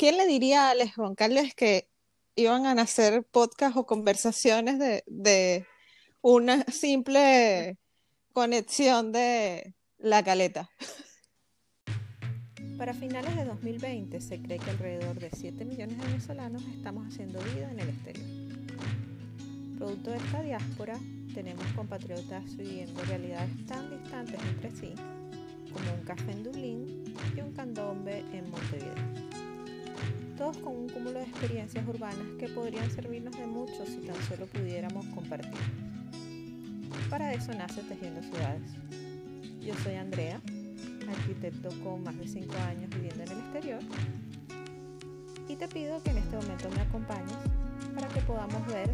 ¿quién le diría a Alex Carlos que iban a nacer podcast o conversaciones de, de una simple conexión de la caleta? Para finales de 2020 se cree que alrededor de 7 millones de venezolanos estamos haciendo vida en el exterior. Producto de esta diáspora, tenemos compatriotas viviendo realidades tan distantes entre sí como un café en Dublín y un candombe en Montevideo. Todos con un cúmulo de experiencias urbanas que podrían servirnos de mucho si tan solo pudiéramos compartir. Para eso nace Tejiendo Ciudades. Yo soy Andrea, arquitecto con más de 5 años viviendo en el exterior, y te pido que en este momento me acompañes para que podamos ver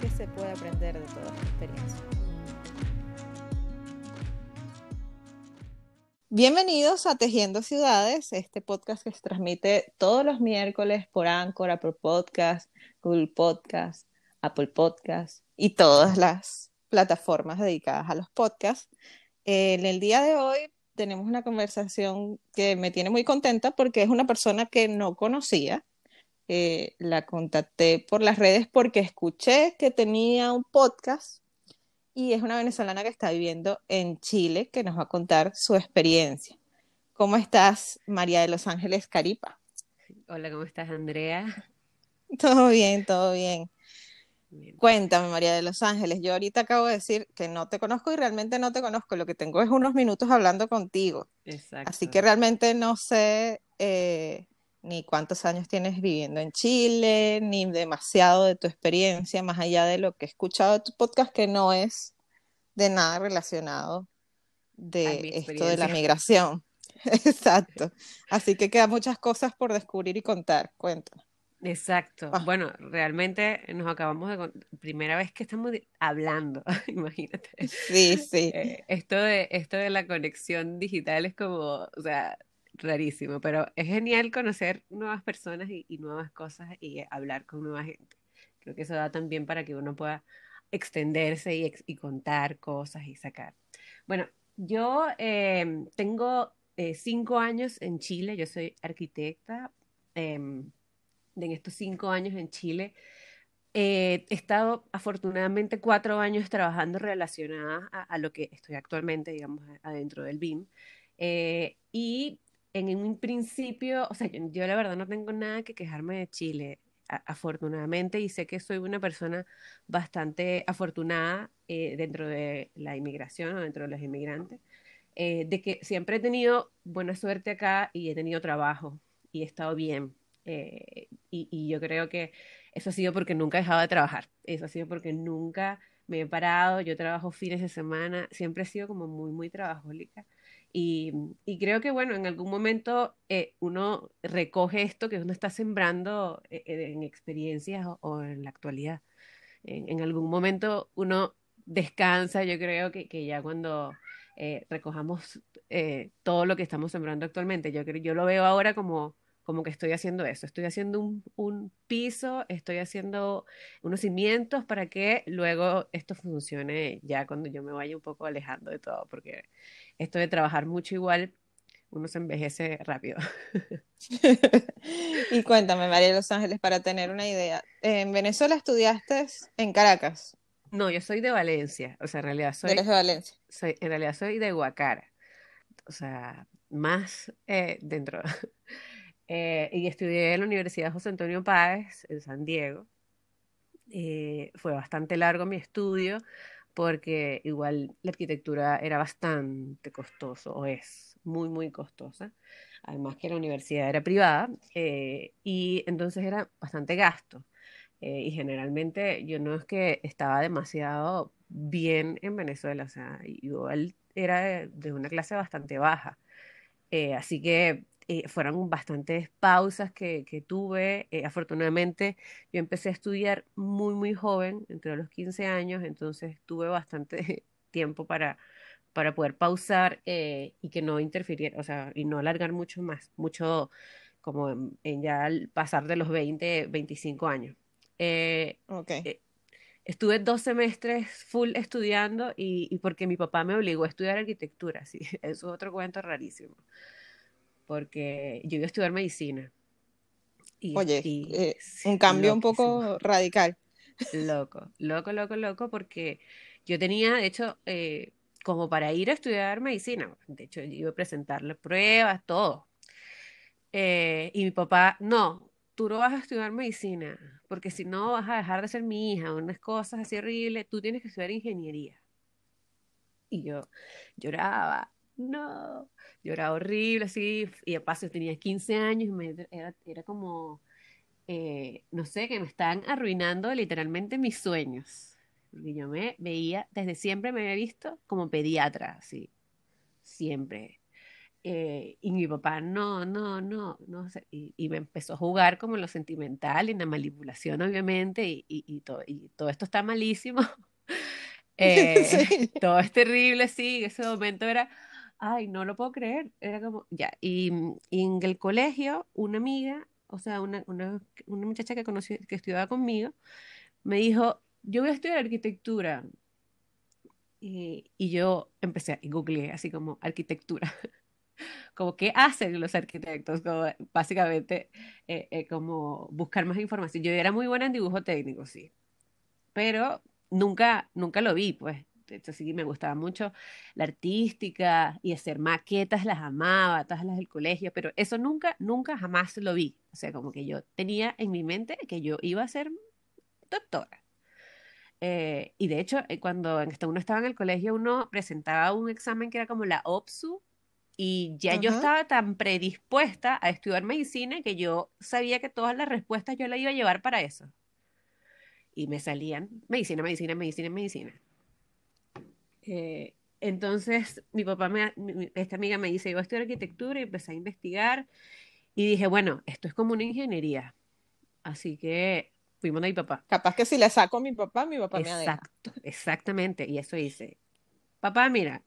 qué se puede aprender de toda esta experiencia. Bienvenidos a Tejiendo Ciudades, este podcast que se transmite todos los miércoles por Anchor, Apple Podcast, Google Podcast, Apple Podcast y todas las plataformas dedicadas a los podcasts. En el día de hoy tenemos una conversación que me tiene muy contenta porque es una persona que no conocía. Eh, la contacté por las redes porque escuché que tenía un podcast y es una venezolana que está viviendo en Chile que nos va a contar su experiencia. ¿Cómo estás, María de Los Ángeles Caripa? Hola, ¿cómo estás, Andrea? Todo bien, todo bien. Cuéntame, María de Los Ángeles. Yo ahorita acabo de decir que no te conozco y realmente no te conozco. Lo que tengo es unos minutos hablando contigo. Exacto. Así que realmente no sé eh, ni cuántos años tienes viviendo en Chile, ni demasiado de tu experiencia, más allá de lo que he escuchado de tu podcast, que no es de nada relacionado de esto de la migración. Exacto. Así que quedan muchas cosas por descubrir y contar. Cuéntanos. Exacto. Ah. Bueno, realmente nos acabamos de... Primera vez que estamos hablando, imagínate. Sí, sí. Eh, esto, de, esto de la conexión digital es como, o sea, rarísimo, pero es genial conocer nuevas personas y, nuevas cosas y hablar con nueva gente. Creo que eso da también para que uno pueda extenderse y, contar cosas y sacar. Bueno, yo em, tengo eh, cinco años en Chile, yo soy arquitecta. Em, en estos cinco años en Chile, he estado afortunadamente cuatro años trabajando relacionada a, lo que estoy actualmente, digamos, adentro del BIM. Eh, y en un principio, o sea, yo, la verdad no tengo nada que quejarme de Chile, afortunadamente, y sé que soy una persona bastante afortunada eh, dentro de la inmigración o dentro de los inmigrantes, eh, de que siempre he tenido buena suerte acá y he tenido trabajo y he estado bien. Eh, y, y, yo creo que eso ha sido porque nunca he dejado de trabajar, eso ha sido porque nunca me he parado, yo trabajo fines de semana, siempre he sido como muy, muy trabajólica. Y, y, creo que, bueno, en algún momento eh, uno recoge esto que uno está sembrando eh, eh, en experiencias o, en la actualidad. En, en, algún momento uno descansa, yo creo que, que ya cuando recojamos todo lo que estamos sembrando actualmente, yo, yo lo veo ahora como como que estoy haciendo eso, estoy haciendo un, un, piso, estoy haciendo unos cimientos para que luego esto funcione ya cuando yo me vaya un poco alejando de todo, porque esto de trabajar mucho igual, uno se envejece rápido. y cuéntame, María de Los Ángeles, para tener una idea, ¿en Venezuela estudiaste en Caracas? No, yo soy de Valencia, o sea, en realidad soy... ¿Eres de Valencia? Soy, en realidad soy de Guacara, o sea, más eh, dentro... Eh, y estudié en la Universidad José Antonio Páez en San Diego. Eh, fue bastante largo mi estudio porque igual la arquitectura era bastante costoso, o es muy, muy costosa. Además que la universidad era privada eh, y entonces era bastante gasto. y generalmente yo no es que estaba demasiado bien en Venezuela, o sea, igual era de, una clase bastante baja. así que eh, fueron bastantes pausas que, que tuve. Eh, afortunadamente, yo empecé a estudiar muy, muy joven, entre los 15 años, entonces tuve bastante tiempo para, para poder pausar eh, y que no interfiriera, o sea, y no alargar mucho más, mucho como en, ya pasar de los 20, 25 años. okay. Estuve dos semestres full estudiando y, y, porque mi papá me obligó a estudiar arquitectura, sí, eso es otro cuento rarísimo porque yo iba a estudiar medicina. Y, Oye, y- eh, un cambio un poco radical. Loco, loco, loco, loco, porque yo tenía, de hecho, eh, como para ir a estudiar medicina, de hecho, yo iba a presentarle pruebas, todo. Eh, y mi papá, no, tú no vas a estudiar medicina, porque si no vas a dejar de ser mi hija, unas cosas así horribles, tú tienes que estudiar ingeniería. Y yo lloraba, no, lloraba horrible, así, y de paso tenía 15 años, y me- era, era como eh, no sé, que me están arruinando literalmente mis sueños. Porque yo me veía, desde siempre me había visto como pediatra, así, siempre. Eh, y mi papá, no, no, no, no sé. Y, y me empezó a jugar como en lo sentimental y en la manipulación, obviamente, y, y, y todo, y todo esto está malísimo. Eh, Sí. todo es terrible, sí, en ese momento era, ay, no lo puedo creer, era como, ya, y, y en el colegio, una amiga, o sea, una, una, una muchacha que conocí, que estudiaba conmigo, me dijo, yo voy a estudiar arquitectura, y, y yo empecé a googleé así como arquitectura, como qué hacen los arquitectos, como básicamente eh, eh, como buscar más información. Yo era muy buena en dibujo técnico, sí, pero nunca, nunca lo vi, pues. Hecho, sí me gustaba mucho la artística y hacer maquetas, las amaba, todas las del colegio, pero eso nunca, nunca jamás lo vi. O sea, como que yo tenía en mi mente que yo iba a ser doctora. Eh, y de hecho, eh, cuando en- uno estaba en el colegio, uno presentaba un examen que era como la OPSU, y ya yo estaba tan predispuesta a estudiar medicina que yo sabía que todas las respuestas yo las iba a llevar para eso. Y me salían medicina, medicina, medicina, medicina. Eh, entonces, mi papá, me, mi- esta amiga me dice, yo a estudiar arquitectura y empecé a investigar y dije, bueno, esto es como una ingeniería. Así que fuimos de mi papá. Capaz que si le saco a mi papá, mi papá me deja. Exacto, exactamente. Y eso hice. Papá, mira,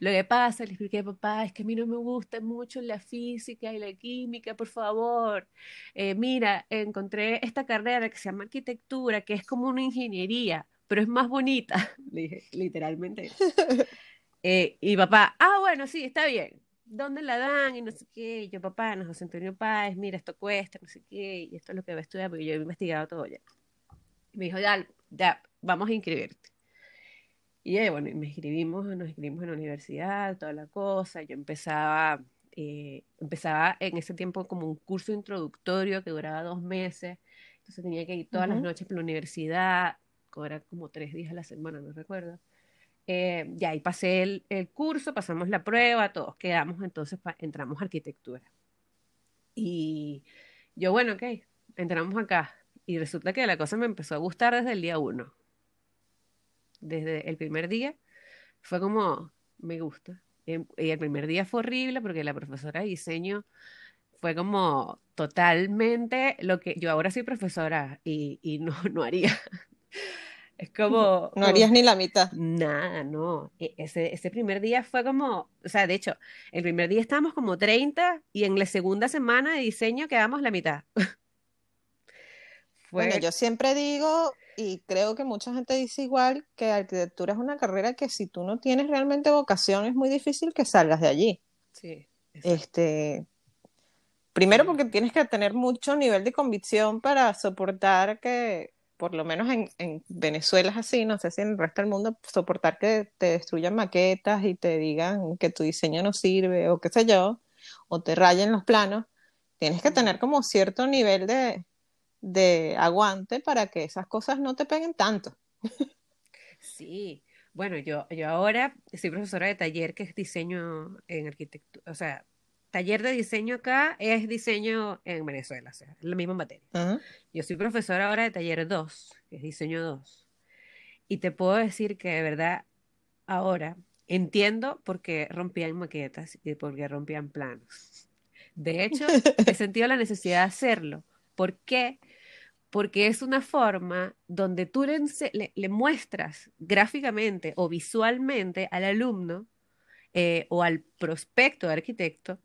lo que pasa, le expliqué, papá, es que a mí no me gusta mucho la física y la química, por favor. Eh, mira, encontré esta carrera que se llama arquitectura, que es como una ingeniería, pero es más bonita. Le dije, literalmente. Eh, y papá, ah, bueno, sí, está bien. ¿Dónde la dan? Y no sé qué. Y yo, papá, no, José Antonio Páez, mira, esto cuesta, no sé qué, y esto es lo que voy a estudiar, porque yo he investigado todo ya. Y me dijo, ya, ya, vamos a inscribirte. Y ya, bueno, me inscribimos, nos inscribimos en la universidad, toda la cosa. Yo empezaba, eh, empezaba en ese tiempo como un curso introductorio que duraba dos meses. Entonces tenía que ir todas las Ujú. noches por la universidad, era como tres días a la semana, no recuerdo. Eh, y pasé el, el curso, pasamos la prueba, todos quedamos, entonces entramos a arquitectura. Y yo, bueno, ok, entramos acá. Y resulta que la cosa me empezó a gustar desde el día uno. Desde el primer día fue como, me gusta. Y y el primer día fue horrible porque la profesora de diseño fue como totalmente lo que yo ahora soy profesora y, y no, no haría. Es como, No como- harías ni la mitad. Nada, no. E- Ese, ese primer día fue como, o sea, de hecho, el primer día estábamos como 30 y en la segunda semana de diseño quedamos la mitad. Fue, Bueno, yo siempre digo, y creo que mucha gente dice igual, que arquitectura es una carrera que si tú no tienes realmente vocación es muy difícil que salgas de allí. sí, exacto. Este, primero porque tienes que tener mucho nivel de convicción para soportar que, por lo menos en, en Venezuela es así, no sé si en el resto del mundo, soportar que te destruyan maquetas y te digan que tu diseño no sirve o qué sé yo, o te rayen los planos. Tienes que tener como cierto nivel de, de aguante para que esas cosas no te peguen tanto. Sí, bueno, yo, yo ahora soy profesora de taller que es diseño en arquitectura, o sea, taller de diseño acá es diseño en Venezuela, o sea, es la misma materia. Yo soy profesora ahora de taller 2, que es diseño 2, y te puedo decir que de verdad ahora entiendo por qué rompían maquetas y por qué rompían planos. De hecho, he sentido la necesidad de hacerlo. ¿Por qué? Porque es una forma donde tú le, ense- le- le muestras gráficamente o visualmente al alumno eh, o al prospecto de arquitecto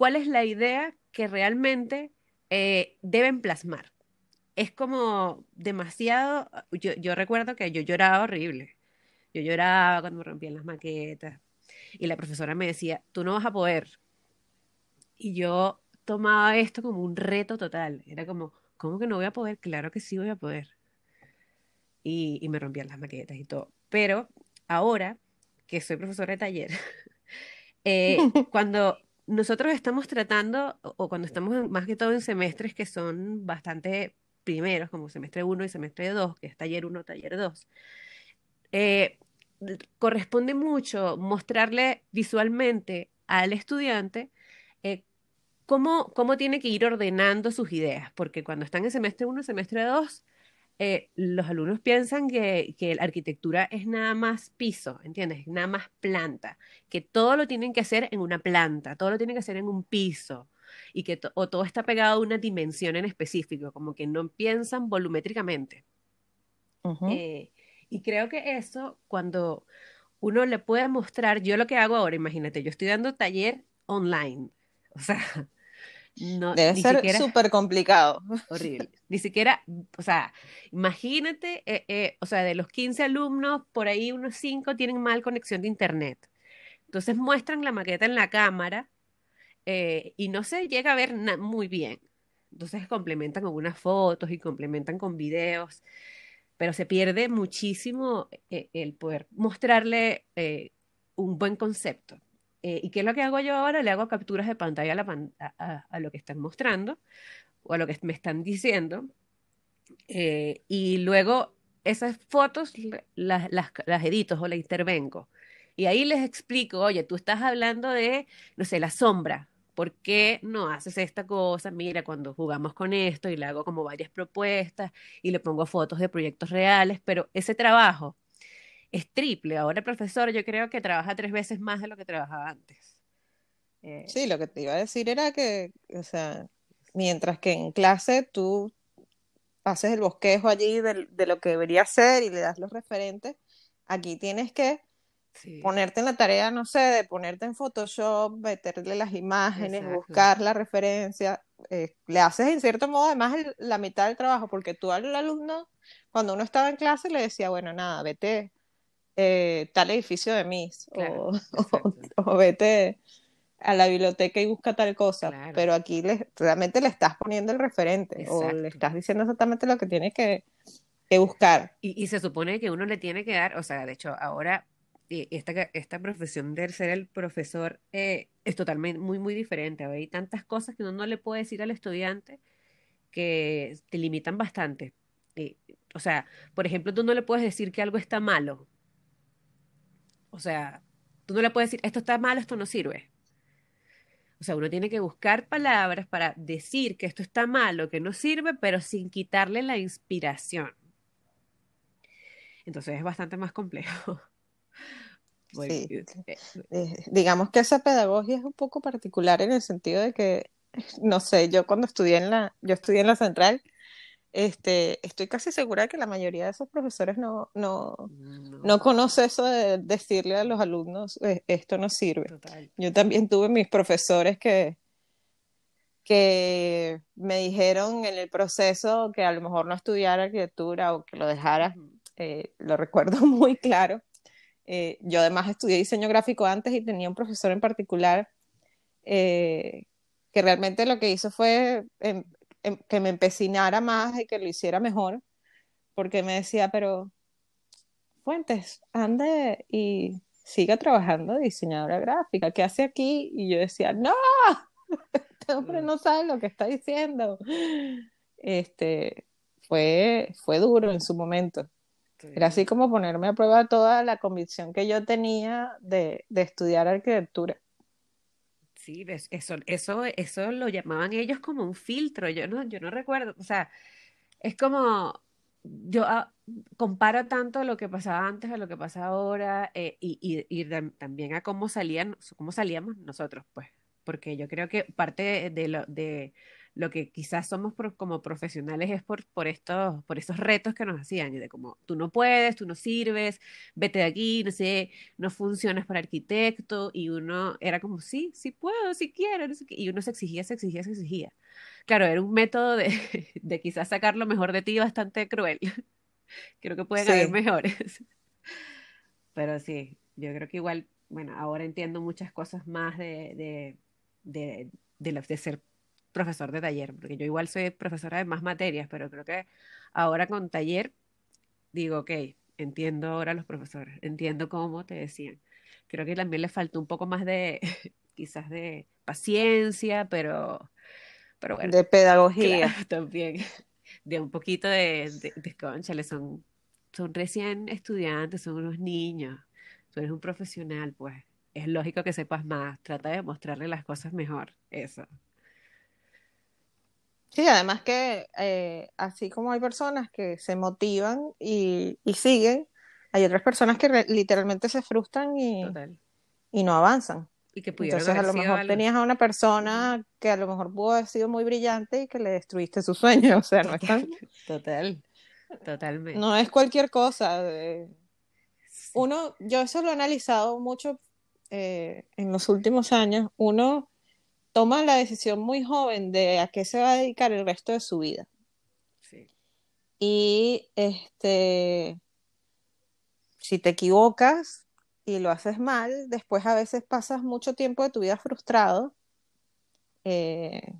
cuál es la idea que realmente eh, deben plasmar. Es como demasiado, yo, yo recuerdo que yo lloraba horrible. Yo lloraba cuando me rompían las maquetas y la profesora me decía, tú no vas a poder. Y yo tomaba esto como un reto total. Era como, ¿cómo que no voy a poder? Claro que sí voy a poder. Y, y me rompían las maquetas y todo. Pero ahora que soy profesora de taller, eh, cuando nosotros estamos tratando, o cuando estamos más que todo en semestres que son bastante primeros, como semestre 1 y semestre 2, que es taller 1, taller 2, eh, corresponde mucho mostrarle visualmente al estudiante eh, cómo, cómo tiene que ir ordenando sus ideas, porque cuando están en semestre 1, semestre 2, eh, los alumnos piensan que, que, la arquitectura es nada más piso, ¿entiendes? Nada más planta, que todo lo tienen que hacer en una planta, todo lo tienen que hacer en un piso y que o todo está pegado a una dimensión en específico, como que no piensan volumétricamente. eh, y creo que eso, cuando uno le puede mostrar, yo lo que hago ahora, imagínate, yo estoy dando taller online, o sea, no, Debe ser siquiera- súper complicado. Horrible. Ni siquiera, o sea, imagínate, eh, eh, o sea, de los 15 alumnos, por ahí unos 5 tienen mal conexión de internet. Entonces muestran la maqueta en la cámara eh, y no se llega a ver muy bien. Entonces complementan con unas fotos y complementan con videos, pero se pierde muchísimo el poder mostrarle un buen concepto. Eh, ¿y qué es lo que hago yo ahora? Le hago capturas de pantalla a, lo que están mostrando o a lo que me están diciendo. eh, y luego esas fotos las, las, las edito o las intervengo. Y ahí les explico, oye, tú estás hablando de, no sé, la sombra. ¿Por qué no haces esta cosa? Mira, cuando jugamos con esto y le hago como varias propuestas y le pongo fotos de proyectos reales, pero ese trabajo es triple. Ahora el profesor yo creo que trabaja tres veces más de lo que trabajaba antes. Eh, Sí, lo que te iba a decir era que, o sea, mientras que en clase tú haces el bosquejo allí de, de lo que debería ser y le das los referentes, aquí tienes que sí, ponerte en la tarea, no sé, de ponerte en Photoshop, meterle las imágenes, Exacto. buscar la referencia, eh, le haces en cierto modo además el- la mitad del trabajo, porque tú al alumno, cuando uno estaba en clase, le decía, bueno, nada, vete eh, tal edificio de Miss, Claro, o, exacto. o vete a la biblioteca y busca tal cosa, Claro. pero aquí le- realmente le estás poniendo el referente, o le Exacto. estás diciendo exactamente lo que tienes que, que buscar. Y, y se supone que uno le tiene que dar, o sea, de hecho, ahora eh, esta, esta profesión de ser el profesor eh, es totalmente muy, muy diferente. Hay tantas cosas que uno no le puede decir al estudiante que te limitan bastante. Eh, o sea, por ejemplo, tú no le puedes decir que algo está malo. O sea, tú no le puedes decir, esto está malo, esto no sirve. O sea, uno tiene que buscar palabras para decir que esto está malo, que no sirve, pero sin quitarle la inspiración. Entonces es bastante más complejo. Sí. Porque, eh, Eh, digamos que esa pedagogía es un poco particular en el sentido de que, no sé, yo cuando estudié en la, yo estudié en la central, este, estoy casi segura que la mayoría de esos profesores no, no, no, no conoce eso de decirle a los alumnos, "Eh, esto no sirve. total. Yo también tuve mis profesores que, que me dijeron en el proceso que a lo mejor no estudiara arquitectura o que lo dejara, eh, lo recuerdo muy claro. Eh, yo además estudié diseño gráfico antes y tenía un profesor en particular eh, que realmente lo que hizo fue em- que me empecinara más y que lo hiciera mejor, porque me decía, pero Fuentes, ande y siga trabajando de diseñadora gráfica, ¿qué hace aquí? Y yo decía, no, este hombre no sabe lo que está diciendo. Este, fue, fue duro en su momento. Era así como ponerme a prueba toda la convicción que yo tenía de, de estudiar arquitectura. Sí, eso, eso, eso lo llamaban ellos como un filtro. Yo no, yo no recuerdo. O sea, es como yo ah, comparo tanto lo que pasaba antes a lo que pasa ahora eh, y, y- y tam- también a cómo salían, cómo salíamos nosotros, pues. Porque yo creo que parte de lo, de lo que quizás somos como profesionales es por, por estos, por estos retos que nos hacían, de como tú no puedes, tú no sirves, vete de aquí, no sé, no funcionas para arquitecto, y uno era como, sí, sí puedo, sí quiero, no sé qué, y uno se exigía, se exigía, se exigía. Claro, era un método de, de quizás sacar lo mejor de ti bastante cruel. Creo que pueden haber Sí. mejores. Pero sí, yo creo que igual, bueno, ahora entiendo muchas cosas más de, de, de, de, la- de ser profesor de taller, porque yo igual soy profesora de más materias, pero creo que ahora con taller digo, ok, entiendo ahora a los profesores, entiendo cómo te decían. Creo que también les faltó un poco más de, quizás de paciencia, pero, pero bueno. De pedagogía. Claro, también. De un poquito de, de, de cónchale, son, son recién estudiantes, son unos niños. Tú eres un profesional, pues es lógico que sepas más. Trata de mostrarle las cosas mejor. Eso. Sí, además que eh, así como hay personas que se motivan y, y siguen, hay otras personas que re- literalmente se frustran y, y no avanzan. Y que pudieron Entonces a lo mejor algo. tenías a una persona que a lo mejor pudo haber sido muy brillante y que le destruiste su sueño. O sea, no es tan- Total. Totalmente. no es cualquier cosa. eh, uno, yo eso lo he analizado mucho eh, en los últimos años. Uno toma la decisión muy joven de a qué se va a dedicar el resto de su vida. Sí. Y este, si te equivocas y lo haces mal, después a veces pasas mucho tiempo de tu vida frustrado eh,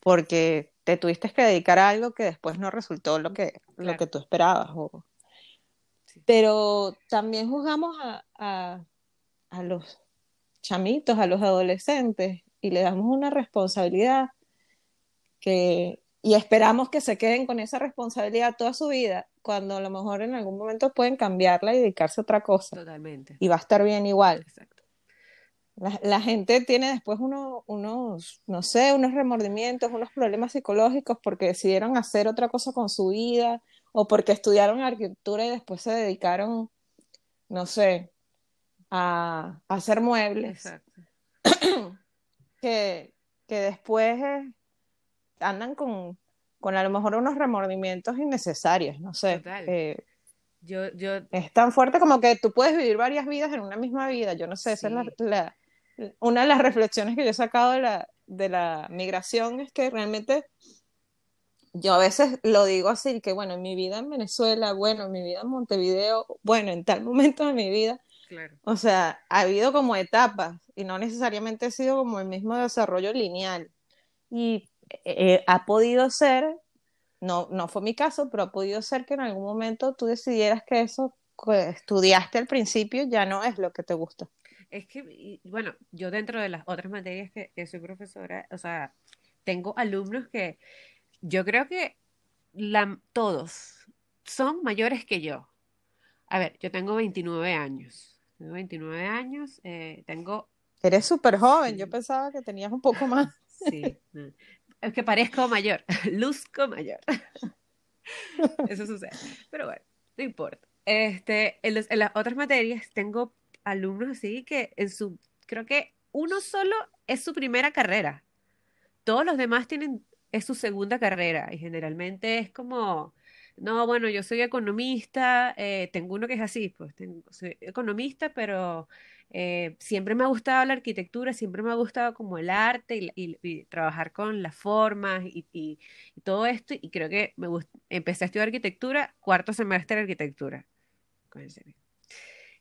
porque te tuviste que dedicar a algo que después no resultó lo que, lo que tú esperabas. o- Sí. Pero también juzgamos a, a- a los chamitos, a los adolescentes, y le damos una responsabilidad que, y esperamos que se queden con esa responsabilidad toda su vida, cuando a lo mejor en algún momento pueden cambiarla y dedicarse a otra cosa, Totalmente. y va a estar bien igual. Exacto. La, la gente tiene después uno- unos, no sé, unos remordimientos, unos problemas psicológicos porque decidieron hacer otra cosa con su vida o porque estudiaron arquitectura y después se dedicaron, no sé, a, a hacer muebles, Exacto. que, que después eh, andan con, con a lo mejor unos remordimientos innecesarios, no sé. Total. Eh, Yo, yo, es tan fuerte como que tú puedes vivir varias vidas en una misma vida. Yo no sé, esa es la, Sí. la- una de las reflexiones que yo he sacado de la, de la migración, es que realmente yo a veces lo digo así, que bueno, en mi vida en Venezuela, bueno, en mi vida en Montevideo, bueno, en tal momento de mi vida, claro. o sea, ha habido como etapas y no necesariamente ha sido como el mismo desarrollo lineal. Y eh, ha podido ser, no, no fue mi caso, pero ha podido ser que en algún momento tú decidieras que eso que estudiaste al principio ya no es lo que te gusta. Es que, y- bueno, yo dentro de las otras materias que, que soy profesora, o sea, tengo alumnos que yo creo que la, todos son mayores que yo. A ver, yo tengo 29 años. Tengo 29 años, eh, tengo, Eres súper joven, yo pensaba que tenías un poco más. sí, no, es que parezco mayor, luzco mayor. Eso sucede. Pero bueno, no importa. Este, en, los- en las otras materias tengo alumnos así que en su, creo que uno solo es su primera carrera. Todos los demás tienen, es su segunda carrera y generalmente es como, no, bueno, yo soy economista, eh, tengo uno que es así, pues tengo, soy economista, pero eh, siempre me ha gustado la arquitectura, siempre me ha gustado como el arte y, trabajar con las formas y, todo esto y creo que me empecé a estudiar arquitectura, cuarto semestre de arquitectura.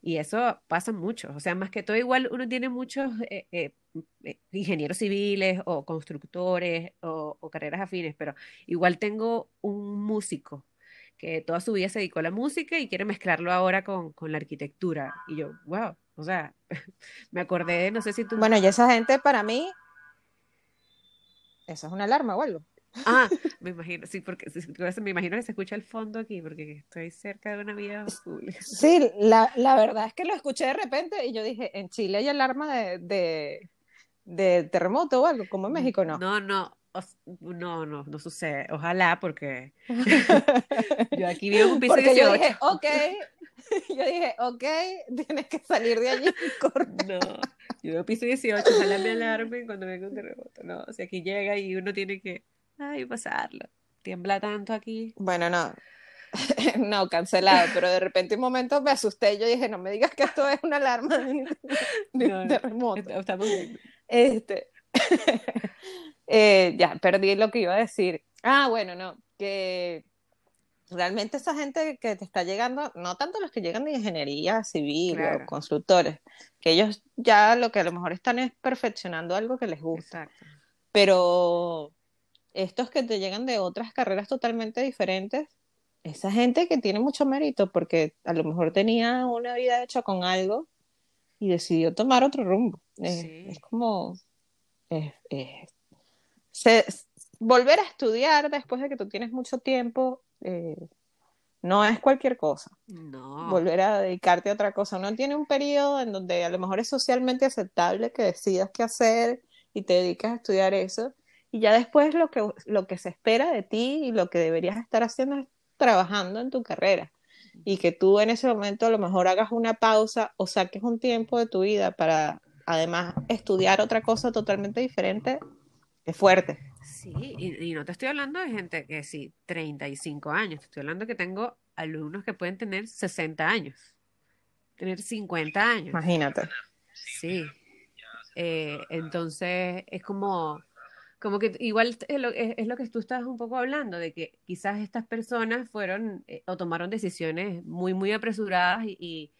Y eso pasa mucho, o sea, más que todo igual uno tiene muchos eh, ingenieros civiles o constructores o carreras afines, pero igual tengo un músico que toda su vida se dedicó a la música y quiere mezclarlo ahora con, con la arquitectura. Y yo, wow, o sea, me acordé, no sé si tú... Bueno, y esa gente para mí, eso es una alarma o algo. Ah, me imagino, sí, porque me imagino que se escucha el fondo aquí, porque estoy cerca de una vía pública. Sí, la, la verdad es que lo escuché de repente y yo dije, en Chile hay alarma de, de, de terremoto o algo, como en México no. No, no, no, no, no sucede. Ojalá, porque yo aquí vivo en un piso Porque yo 18. dije, ok, yo dije, ok, tienes que salir de allí, corre. No, yo vivo en piso 18, ojalá me alarmen cuando venga un terremoto. No, si aquí llega y uno tiene que, ay, pasarlo. Tiembla tanto aquí. Bueno, no, no, cancelado, pero de repente un momento me asusté yo dije, no me digas que esto es una alarma de, de no, terremoto. Estamos bien. Este, eh, ya, perdí lo que iba a decir. Ah, bueno, no, que realmente esa gente que te está llegando, no tanto los que llegan de ingeniería civil Claro. o constructores, que ellos ya lo que a lo mejor están es perfeccionando algo que les gusta. Exacto. Pero estos que te llegan de otras carreras totalmente diferentes, esa gente que tiene mucho mérito porque a lo mejor tenía una vida hecha con algo y decidió tomar otro rumbo. Es, Sí. es como es- es- se- volver a estudiar después de que tú tienes mucho tiempo eh, no es cualquier cosa. No. Volver a dedicarte a otra cosa. Uno tiene un periodo en donde a lo mejor es socialmente aceptable que decidas qué hacer y te dedicas a estudiar eso. Y ya después lo que, lo que se espera de ti y lo que deberías estar haciendo es trabajando en tu carrera. Y que tú en ese momento a lo mejor hagas una pausa o saques un tiempo de tu vida para además estudiar otra cosa totalmente diferente, es fuerte. Sí, y, y no te estoy hablando de gente que sí, 35 años, te estoy hablando que tengo alumnos que pueden tener 60 años, tener 50 años. Imagínate. Sí. Eh, entonces es como, como que igual es lo, es, es lo que tú estabas un poco hablando, de que quizás estas personas fueron eh, o tomaron decisiones muy, muy apresuradas y, y,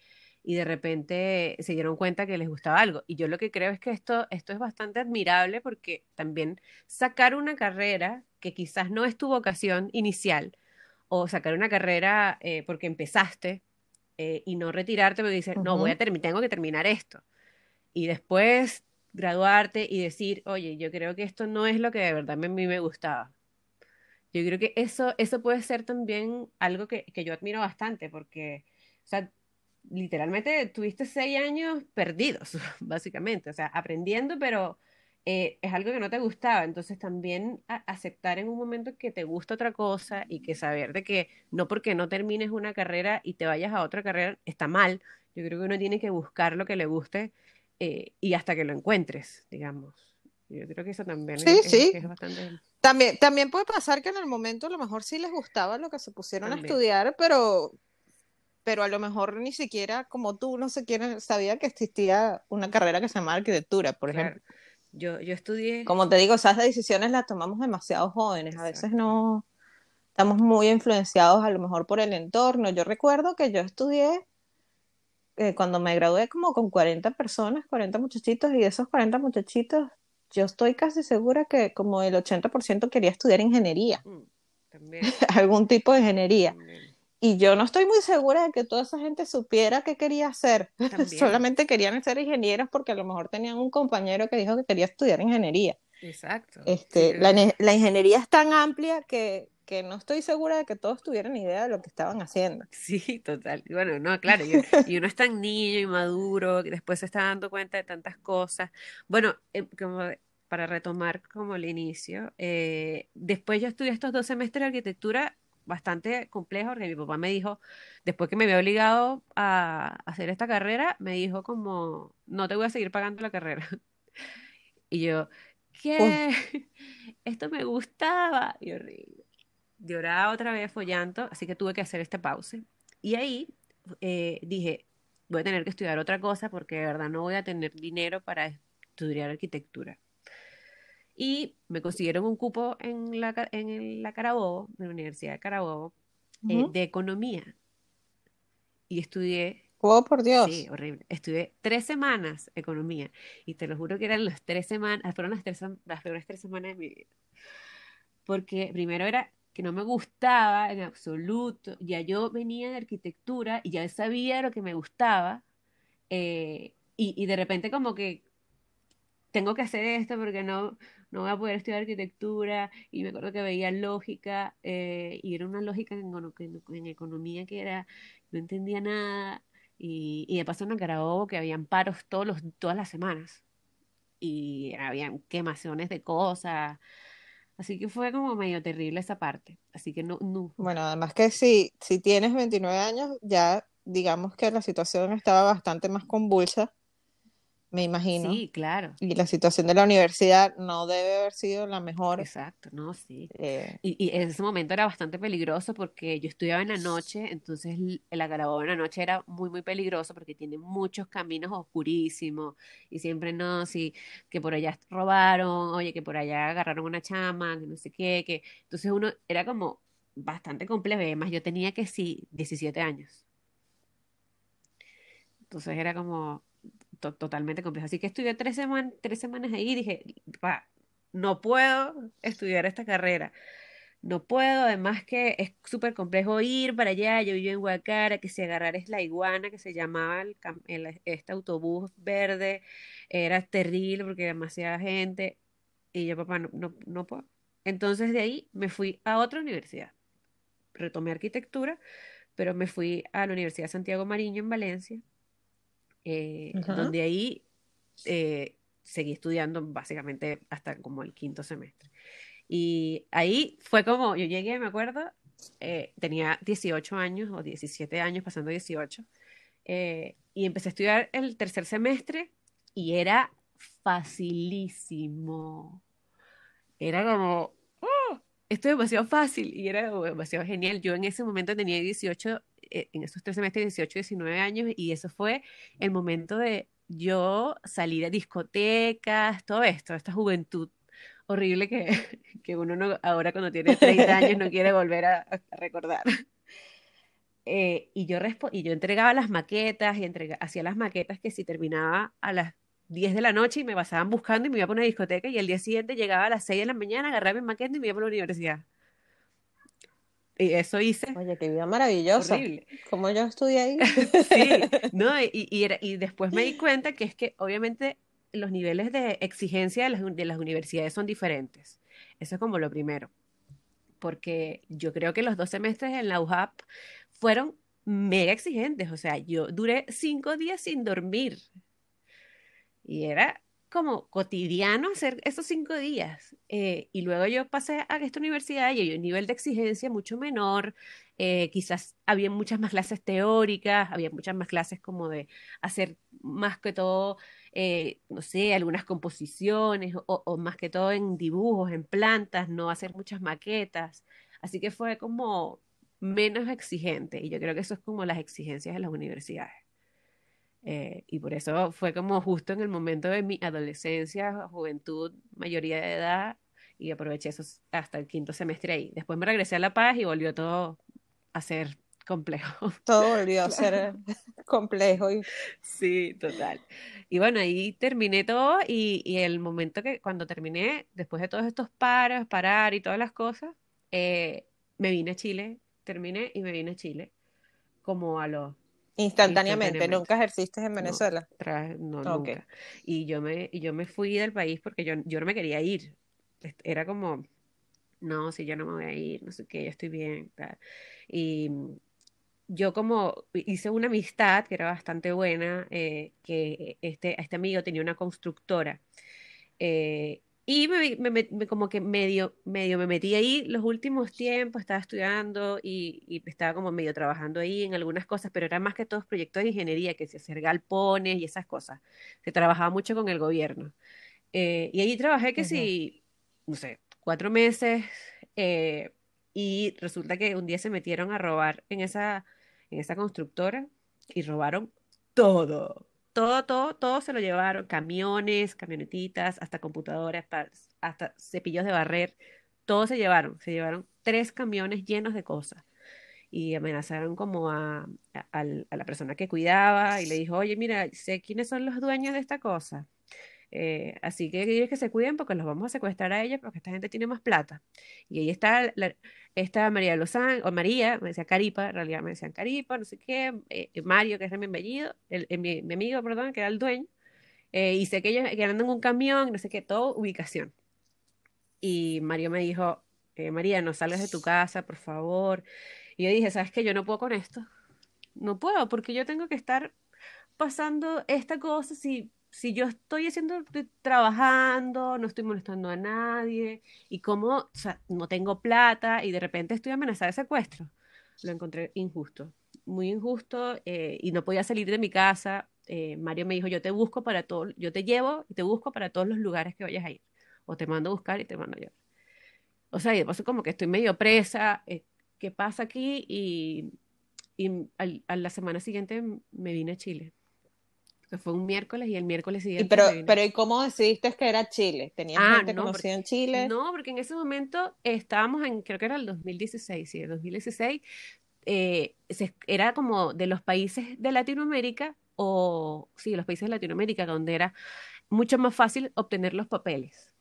y de repente se dieron cuenta que les gustaba algo. Y yo lo que creo es que esto, esto es bastante admirable porque también sacar una carrera que quizás no es tu vocación inicial, o sacar una carrera eh, porque empezaste eh, y no retirarte porque dices, no, voy a tengo que terminar esto. Y después graduarte y decir, oye, yo creo que esto no es lo que de verdad a mí me gustaba. Yo creo que eso, eso puede ser también algo que, que yo admiro bastante, porque, o sea, literalmente tuviste seis años perdidos, básicamente, o sea, aprendiendo, pero eh, es algo que no te gustaba. Entonces también aceptar en un momento que te gusta otra cosa y que saber de que no porque no termines una carrera y te vayas a otra carrera está mal. Yo creo que uno tiene que buscar lo que le guste eh, y hasta que lo encuentres, digamos. Yo creo que eso también Sí, es, sí. es bastante... También, también puede pasar que en el momento a lo mejor sí les gustaba lo que se pusieron a estudiar, pero, pero a lo mejor ni siquiera como tú no siquiera sabía que existía una carrera que se llama arquitectura, por Claro. ejemplo. Yo, yo estudié... Como te digo, esas decisiones las tomamos demasiado jóvenes, a veces no estamos muy influenciados a lo mejor por el entorno. Yo recuerdo que yo estudié eh, cuando me gradué como con 40 personas, 40 muchachitos, y de esos 40 muchachitos, yo estoy casi segura que como el 80% quería estudiar ingeniería, Mm, también, algún tipo de ingeniería. también. Y yo no estoy muy segura de que toda esa gente supiera qué quería hacer. Solamente querían ser ingenieros porque a lo mejor tenían un compañero que dijo que quería estudiar ingeniería. Exacto. Este, Sí, la, ingeniería es tan amplia que, que no estoy segura de que todos tuvieran idea de lo que estaban haciendo. Sí, total. Y Bueno, no, claro, y, y uno es tan niño y maduro, que después se está dando cuenta de tantas cosas. Bueno, eh, como para retomar como el inicio, eh, después yo estudié estos dos semestres de arquitectura bastante complejos, porque mi papá me dijo, después que me había obligado a hacer esta carrera, me dijo como, no te voy a seguir pagando la carrera. Y yo, ¿qué? Esto me gustaba. Y horrible. Lloraba otra vez, fue llanto, así que tuve que hacer este pause. Y ahí eh, dije, voy a tener que estudiar otra cosa porque de verdad no voy a tener dinero para estudiar arquitectura. Y me consiguieron un cupo en la, en la Carabobo, en la Universidad de Carabobo, eh, Ujú. de economía. Y estudié Oh, por Dios. Sí, horrible. Estudié tres semanas economía y te lo juro que eran las tres semanas, fueron las, tres, las peores tres semanas de mi vida. Porque primero era que no me gustaba en absoluto, ya yo venía de arquitectura y ya sabía lo que me gustaba eh, y, y de repente como que tengo que hacer esto porque no, no voy a poder estudiar arquitectura y me acuerdo que veía lógica eh, y era una lógica en, en- economía que era, no entendía nada y, de paso en Carabobo que habían paros todos los, todas las semanas y habían quemaciones de cosas, así que fue como medio terrible esa parte, así que no, Bueno, además que si, si tienes 29 años, ya digamos que la situación estaba bastante más convulsa, me imagino. sí, claro, Y la situación de la universidad no debe haber sido la mejor. exacto, no, sí. eh, Y, y en ese momento era bastante peligroso porque yo estudiaba en la noche, entonces el Carabobo en la noche era muy, muy peligroso porque tiene muchos caminos oscurísimos y siempre no, sí, que por allá robaron, oye, que por allá agarraron una chama, que no sé qué, que entonces uno era como bastante complejo además yo tenía que sí, 17 años. Entonces era como to- totalmente complejo. Así que estudié tres semanas, tres semanas ahí y dije, "Pa, no puedo estudiar esta carrera. No puedo, además que es súper complejo ir para allá. Yo vivo en Guacara, que si agarrar es la iguana, que se llamaba el, este autobús verde, era terrible porque demasiada gente. Y yo, papá, no, no, no puedo. Entonces de ahí me fui a otra universidad. Retomé arquitectura, pero me fui a la Universidad Santiago Mariño en Valencia, eh, donde ahí eh, seguí estudiando básicamente hasta como el quinto semestre. Y ahí fue como, yo llegué, me acuerdo, eh, tenía 18 años o 17 años, pasando 18, eh, y empecé a estudiar el tercer semestre y era facilísimo. Era como, oh, esto es demasiado fácil y era demasiado genial. Yo en ese momento tenía 18, eh, en esos tres semestres, 18, 19 años, y eso fue el momento de yo salir a discotecas, todo esto, esta juventud horrible que, que uno no, ahora cuando tiene 30 años no quiere volver a, recordar. Eh, y, yo y yo entregaba las maquetas y hacía las maquetas que si terminaba a las 10 de la noche y me pasaban buscando y me iba a una discoteca y el día siguiente llegaba a las 6 de la mañana, agarraba mi maqueta y me iba a la universidad. Y eso hice. Oye, qué vida maravillosa. Horrible. Como yo estudié ahí. sí, no, y, y, era, y después me di cuenta que es que obviamente los niveles de exigencia de las, de las universidades son diferentes. Eso es como lo primero. Porque yo creo que los dos semestres en la UJAP fueron mega exigentes. O sea, yo duré cinco días sin dormir. Y era como cotidiano hacer esos cinco días. Eh, y luego yo pasé a esta universidad y hay un nivel de exigencia mucho menor. Eh, quizás había muchas más clases teóricas, había muchas más clases como de hacer más que todo eh, no sé, algunas composiciones o, más que todo en dibujos, en plantas, no hacer muchas maquetas. Así que fue como menos exigente y yo creo que eso es como las exigencias de las universidades. Eh, y por eso fue como justo en el momento de mi adolescencia, juventud, mayoría de edad, y aproveché eso hasta el quinto semestre ahí. Después me regresé a La Paz y volvió todo a ser complejo. Todo volvió a ser complejo. Y... Sí, total. Y bueno, ahí terminé todo y, y, el momento que cuando terminé, después de todos estos paros, parar y todas las cosas, eh, me vine a Chile, terminé y me vine a Chile como a los... Instantáneamente, nunca ejerciste en Venezuela. No, nunca. Y yo me, yo me fui del país porque yo, yo no me quería ir. Era como, no, si yo no me voy a ir, no sé qué, yo estoy bien. Y, yo como hice una amistad que era bastante buena, eh, que este, este amigo tenía una constructora. Eh, y me, como que medio, medio me metí ahí los últimos tiempos, estaba estudiando y, estaba como medio trabajando ahí en algunas cosas, pero eran más que todos proyectos de ingeniería, que se hacer galpones y esas cosas. Se trabajaba mucho con el gobierno. Eh, y ahí trabajé que sí, no sé, cuatro meses, y resulta que un día se metieron a robar en esa en esa constructora y robaron todo. Todo, todo, todo se lo llevaron. Camiones, camionetitas, hasta computadoras, hasta cepillos de barrer. Todo se llevaron. Se llevaron tres camiones llenos de cosas. Y amenazaron como a, a, la persona que cuidaba y le dijo, oye, mira, sé quiénes son los dueños de esta cosa. Eh, así que ellos que se cuiden porque los vamos a secuestrar a ellos porque esta gente tiene más plata. Y ahí está la, esta María Lozán, o María, me decía Caripa, en realidad me decían Caripa, no sé qué, eh, Mario, que es mi apellido, el, eh, mi, amigo, perdón, que era el dueño, eh, y sé que ellos que andan en un camión, no sé qué, todo ubicación. Y Mario me dijo, María, no salgas de tu casa, por favor. Y yo dije, ¿sabes qué? Yo no puedo con esto. No puedo, porque yo tengo que estar pasando esta cosa si si yo estoy haciendo, trabajando, no estoy molestando a nadie, y como, no tengo plata y de repente estoy amenazada de secuestro, lo encontré injusto, muy injusto, eh, y no podía salir de mi casa. Eh, Mario me dijo, yo te busco para todo, yo te llevo y te busco para todos los lugares que vayas a ir, o te mando a buscar y te mando a llevar. O sea, y de paso como que estoy medio presa, eh, ¿qué pasa aquí? Y, y a la semana siguiente me vine a Chile fue un miércoles y el miércoles siguiente. ¿Y pero, pero ¿y cómo decidiste que era Chile? ¿Tenías ah, gente conocida en Chile? No, porque en ese momento estábamos en, creo que era el 2016, sí, el 2016. Eh, era como de los países de Latinoamérica, o sí, los países de Latinoamérica, donde era mucho más fácil obtener los papeles.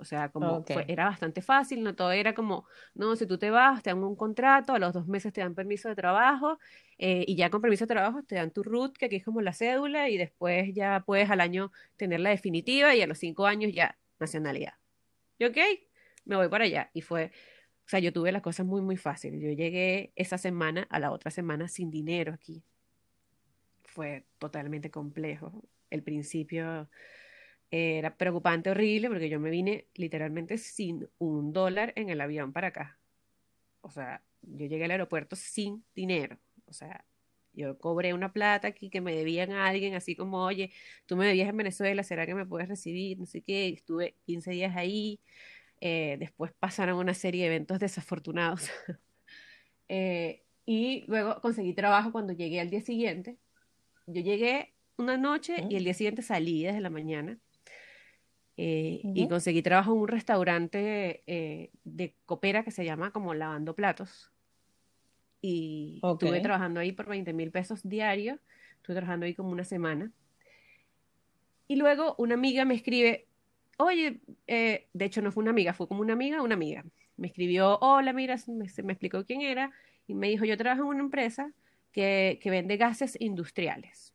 O sea, como era bastante fácil, no todo era como, no, si tú te vas, te dan un contrato, a los dos meses te dan permiso de trabajo eh, y ya con permiso de trabajo te dan tu RUT, que aquí es como la cédula, y después ya puedes al año tener la definitiva y a los cinco años ya nacionalidad. Y ok, me voy para allá. Y fue, o sea, yo tuve las cosas muy, muy fáciles. Yo llegué esa semana a la otra semana sin dinero aquí. Fue totalmente complejo. El principio era preocupante, horrible, porque yo me vine literalmente sin un dólar en el avión para acá. O sea, yo llegué al aeropuerto sin dinero. O sea, yo cobré una plata aquí que me debían a alguien, así como, oye, tú me debías en Venezuela, ¿será que me puedes recibir? No sé qué. Estuve 15 días ahí. Eh, después pasaron una serie de eventos desafortunados. Eh, y luego conseguí trabajo cuando llegué al día siguiente. Yo llegué una noche y el día siguiente salí desde la mañana eh, y conseguí trabajo en un restaurante eh, de copera que se llama como lavando platos. Y estuve trabajando ahí por 20 mil pesos diarios. Estuve trabajando ahí como una semana. Y luego una amiga me escribe, oye, eh, de hecho no fue una amiga, fue como una amiga, una amiga. Me escribió, hola, mira, me, me explicó quién era y me dijo, yo trabajo en una empresa que, que vende gases industriales.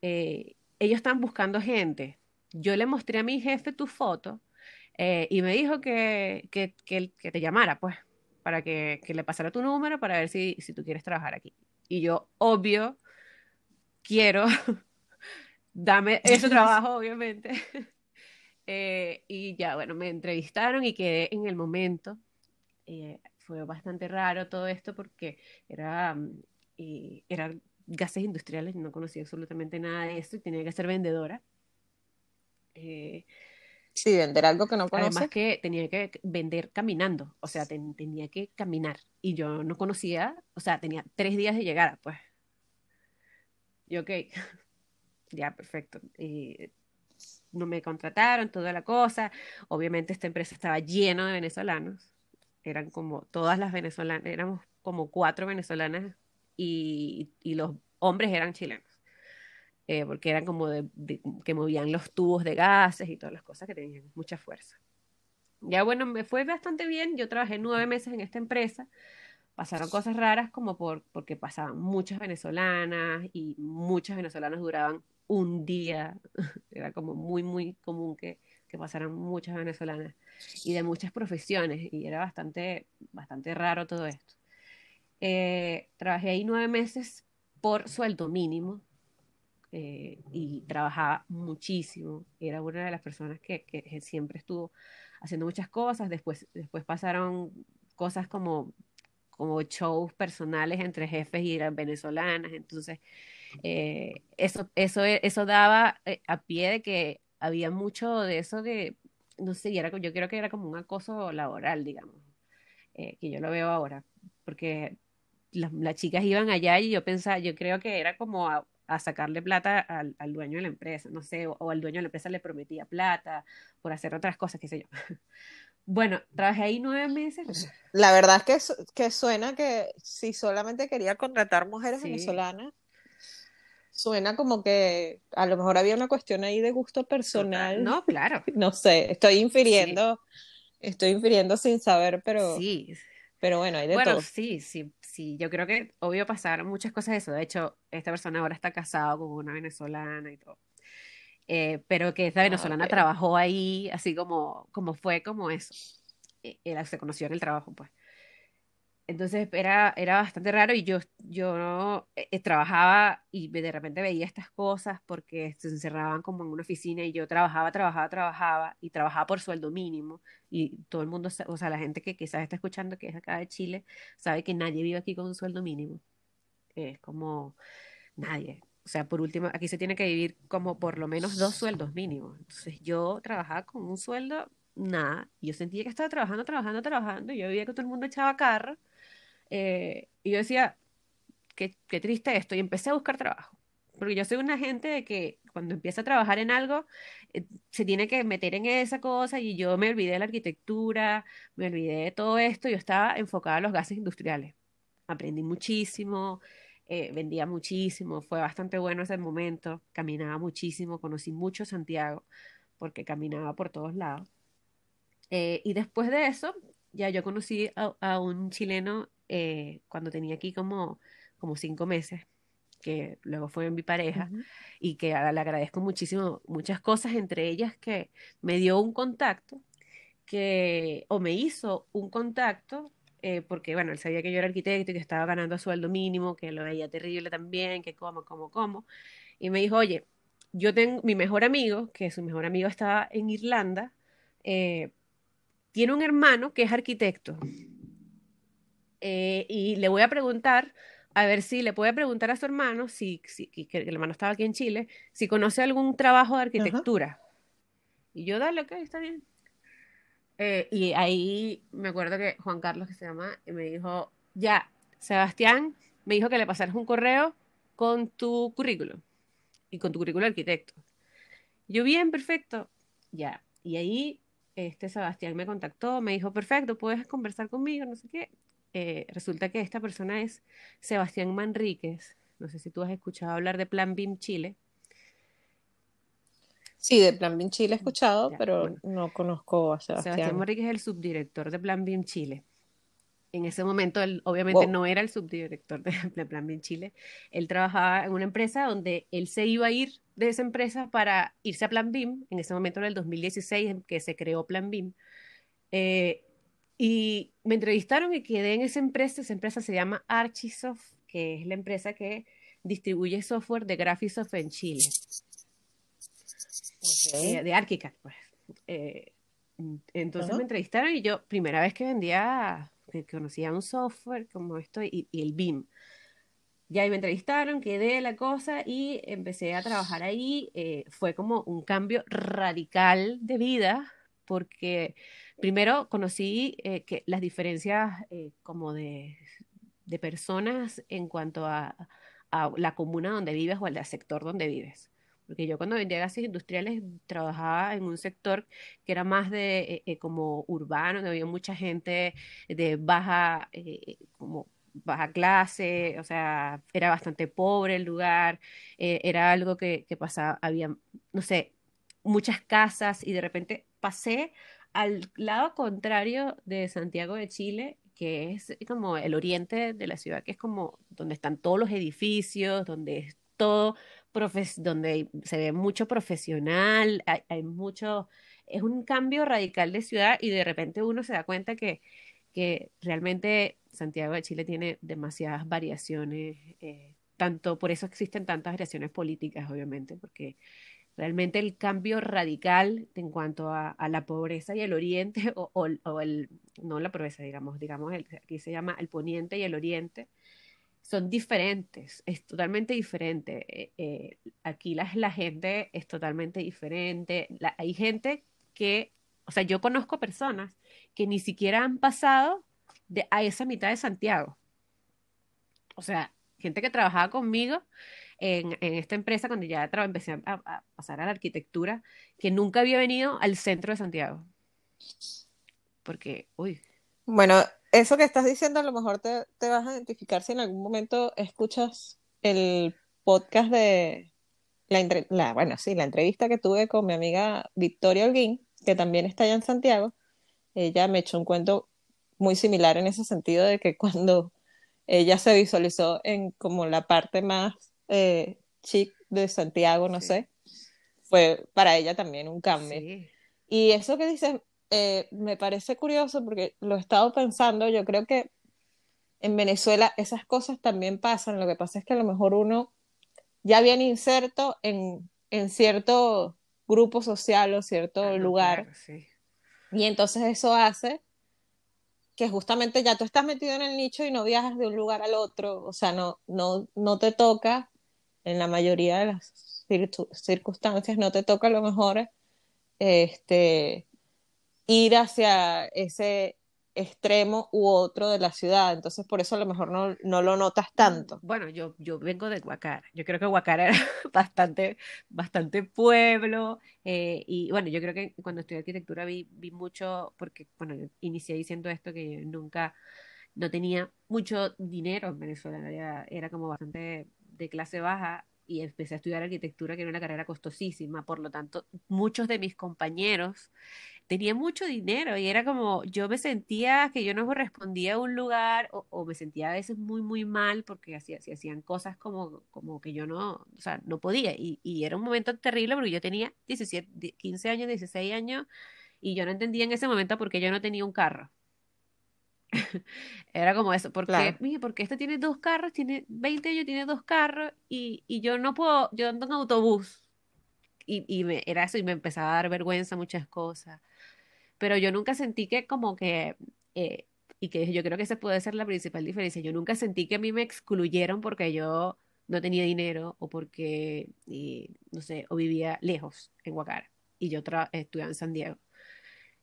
ellos están buscando gente yo le mostré a mi jefe tu foto eh, y me dijo que, que, que, te llamara, pues, para que, le pasara tu número para ver si, si tú quieres trabajar aquí. Y yo, obvio, quiero, dame ese trabajo, obviamente. Eh, y ya, bueno, me entrevistaron y quedé en el momento. Eh, fue bastante raro todo esto porque era, mm, era gases industriales, no conocía absolutamente nada de esto y tenía que ser vendedora. Eh, sí, vender algo que no conoce. Además que tenía que vender caminando, o sea, tenía que caminar. Y yo no conocía, o sea, tenía tres días de llegada, pues. Y ok, ya, perfecto. no me contrataron, toda la cosa. Obviamente esta empresa estaba llena de venezolanos. Eran como todas las venezolanas, éramos como cuatro venezolanas y los hombres eran chilenos. Eh, porque eran como de, que movían los tubos de gases y todas las cosas que tenían mucha fuerza. Ya bueno, me fue bastante bien, yo trabajé nueve meses en esta empresa, pasaron cosas raras como por, porque pasaban muchas venezolanas y muchas venezolanas duraban un día, era como muy, muy común que, que pasaran muchas venezolanas y de muchas profesiones y era bastante, bastante raro todo esto. Eh, trabajé ahí nueve meses por sueldo mínimo, eh, y trabajaba muchísimo. Era una de las personas que, siempre estuvo haciendo muchas cosas. Después, después pasaron cosas como, como shows personales entre jefes y eran venezolanas. Entonces, eh, eso, eso, eso daba eh, a pie de que había mucho de eso de, no sé, era, yo creo que era como un acoso laboral, digamos, que yo lo veo ahora, porque las, chicas iban allá y yo pensaba, yo creo que era como sacarle plata al, al, dueño de la empresa, no sé, o, al dueño de la empresa le prometía plata por hacer otras cosas, qué sé yo. Bueno, trabajé ahí nueve meses. La verdad es que, que suena que si solamente quería contratar mujeres venezolanas, suena como que a lo mejor había una cuestión ahí de gusto personal. No, claro. No sé, estoy infiriendo, estoy infiriendo sin saber, pero... Sí. Pero bueno, hay de bueno, todo. sí, sí, sí, yo creo que obvio pasaron muchas cosas de eso. De hecho, esta persona ahora está casado con una venezolana y todo. Eh, pero que esta ah, venezolana trabajó ahí, así como, como fue como eso. E, se conoció en el trabajo, pues. Entonces era, era bastante raro y yo, yo eh, trabajaba y de repente veía estas cosas porque se encerraban como en una oficina y yo trabajaba, trabajaba, trabajaba y trabajaba por sueldo mínimo y todo el mundo, o sea, la gente que quizás está escuchando que es acá de Chile, sabe que nadie vive aquí con un sueldo mínimo. Es como nadie. O sea, por último, aquí se tiene que vivir como por lo menos dos sueldos mínimos. Entonces yo trabajaba con un sueldo, nada. Yo sentía que estaba trabajando, trabajando, trabajando. Yo veía que todo el mundo echaba carro eh, y yo decía, qué, qué triste esto, y empecé a buscar trabajo. Porque yo soy una gente de que cuando empieza a trabajar en algo, eh, se tiene que meter en esa cosa y yo me olvidé de la arquitectura, me olvidé de todo esto, yo estaba enfocada en los gases industriales. Aprendí muchísimo, eh, vendía muchísimo, fue bastante bueno ese momento, caminaba muchísimo, conocí mucho Santiago porque caminaba por todos lados. Y después de eso, ya yo conocí a, un chileno eh, cuando tenía aquí como, como cinco meses, que luego fue mi pareja, y que le agradezco muchísimo muchas cosas, entre ellas que me dio un contacto, que, o me hizo un contacto eh, porque bueno, él sabía que yo era arquitecto y que estaba ganando sueldo mínimo, que lo veía terrible también, que como, como, como. Y me dijo, oye, yo tengo mi mejor amigo, que su mejor amigo estaba en Irlanda, eh, tiene un hermano que es arquitecto. Eh, y le voy a preguntar, a ver si le puede preguntar a su hermano, si, si que el hermano estaba aquí en Chile, si conoce algún trabajo de arquitectura. Y yo, dale, ok, está bien. Eh, y ahí me acuerdo que Juan Carlos, que se llama, me dijo, ya, Sebastián me dijo que le pasaras un correo con tu currículum y con tu currículum arquitecto. Yo, bien, perfecto, ya. Y ahí este Sebastián me contactó, me dijo, perfecto, puedes conversar conmigo, no sé qué. Eh, resulta que esta persona es Sebastián Manríquez. No sé si tú has escuchado hablar de Plan BIM Chile. Sí, de Plan BIM Chile he escuchado, pero no conozco a Sebastián. Sebastián Manríquez es el subdirector de Plan BIM Chile. En ese momento, él obviamente no era el subdirector de Plan BIM Chile. Él trabajaba en una empresa donde él se iba a ir de esa empresa para irse a Plan BIM, en ese momento en el 2016 en que se creó Plan BIM. Eh, y me entrevistaron y quedé en esa empresa. Esa empresa se llama Archisoft, que es la empresa que distribuye software de Graphisoft en Chile. Eh, de Archicad, pues. Eh, entonces me entrevistaron y yo, primera vez que vendía, que conocía un software como esto y, y el BIM. Ya ahí me entrevistaron, quedé la cosa y empecé a trabajar ahí. Eh, fue como un cambio radical de vida porque primero conocí eh, que las diferencias eh, como de, de, personas en cuanto a, a, la comuna donde vives o al sector donde vives. Porque yo cuando vendía gases industriales trabajaba en un sector que era más de como urbano, donde había mucha gente de baja, como baja clase, o sea, era bastante pobre el lugar, eh, era algo que, pasaba, había, no sé, muchas casas y de repente pasé al lado contrario de Santiago de Chile, que es como el oriente de la ciudad, que es como donde están todos los edificios, donde es todo, donde se ve mucho profesional, hay, hay mucho, es un cambio radical de ciudad y de repente uno se da cuenta que que realmente Santiago de Chile tiene demasiadas variaciones, eh, tanto por eso existen tantas variaciones políticas, obviamente, porque realmente el cambio radical en cuanto a, la pobreza y el oriente, o, el, no la pobreza, digamos, digamos, aquí se llama el poniente y el oriente, son diferentes, es totalmente diferente. Eh, eh, aquí la, la, gente es totalmente diferente. hay gente que, o sea, yo conozco personas que ni siquiera han pasado de, a esa mitad de Santiago. O sea, gente que trabajaba conmigo en, esta empresa cuando ya empecé a, pasar a la arquitectura, que nunca había venido al centro de Santiago. Porque, uy. Bueno, eso que estás diciendo a lo mejor te, vas a identificar si en algún momento escuchas el podcast de la, la, bueno, sí, la entrevista que tuve con mi amiga Victoria Holguín, que también está allá en Santiago, ella me echó un cuento muy similar en ese sentido de que cuando ella se visualizó en como la parte más eh, chic de Santiago, no sé, fue para ella también un cambio. Y eso que dices eh, me parece curioso porque lo he estado pensando, yo creo que en Venezuela esas cosas también pasan, lo que pasa es que a lo mejor uno ya viene inserto en, en cierto grupo social o cierto ah, lugar. Y entonces eso hace que justamente ya tú estás metido en el nicho y no viajas de un lugar al otro, o sea, no, no, no te toca, en la mayoría de las circunstancias, no te toca a lo mejor este, ir hacia ese, extremo u otro de la ciudad, entonces por eso a lo mejor no, no lo notas tanto. Bueno, yo, yo vengo de Guacara, yo creo que Guacara era bastante, bastante pueblo, eh, y bueno, yo creo que cuando estudié arquitectura vi, vi mucho, porque bueno, inicié diciendo esto que nunca, no tenía mucho dinero en Venezuela, era, era como bastante de clase baja, y empecé a estudiar arquitectura, que era una carrera costosísima, por lo tanto, muchos de mis compañeros tenía mucho dinero y era como, yo me sentía que yo no correspondía a un lugar o, me sentía a veces muy, muy mal porque hacía, hacían cosas como, como que yo no, o sea, no podía. Y, y era un momento terrible porque yo tenía 17, 15 años, 16 años y yo no entendía en ese momento por qué yo no tenía un carro. Era como eso, porque, claro. porque este tiene dos carros, tiene 20 años, tiene dos carros y, y yo no puedo, yo ando en autobús. Y, y me, era eso, y me empezaba a dar vergüenza muchas cosas. Pero yo nunca sentí que como que, eh, y que yo creo que esa puede ser la principal diferencia, yo nunca sentí que a mí me excluyeron porque yo no tenía dinero o porque, no sé, o vivía lejos en Guacara y yo estudiaba en San Diego.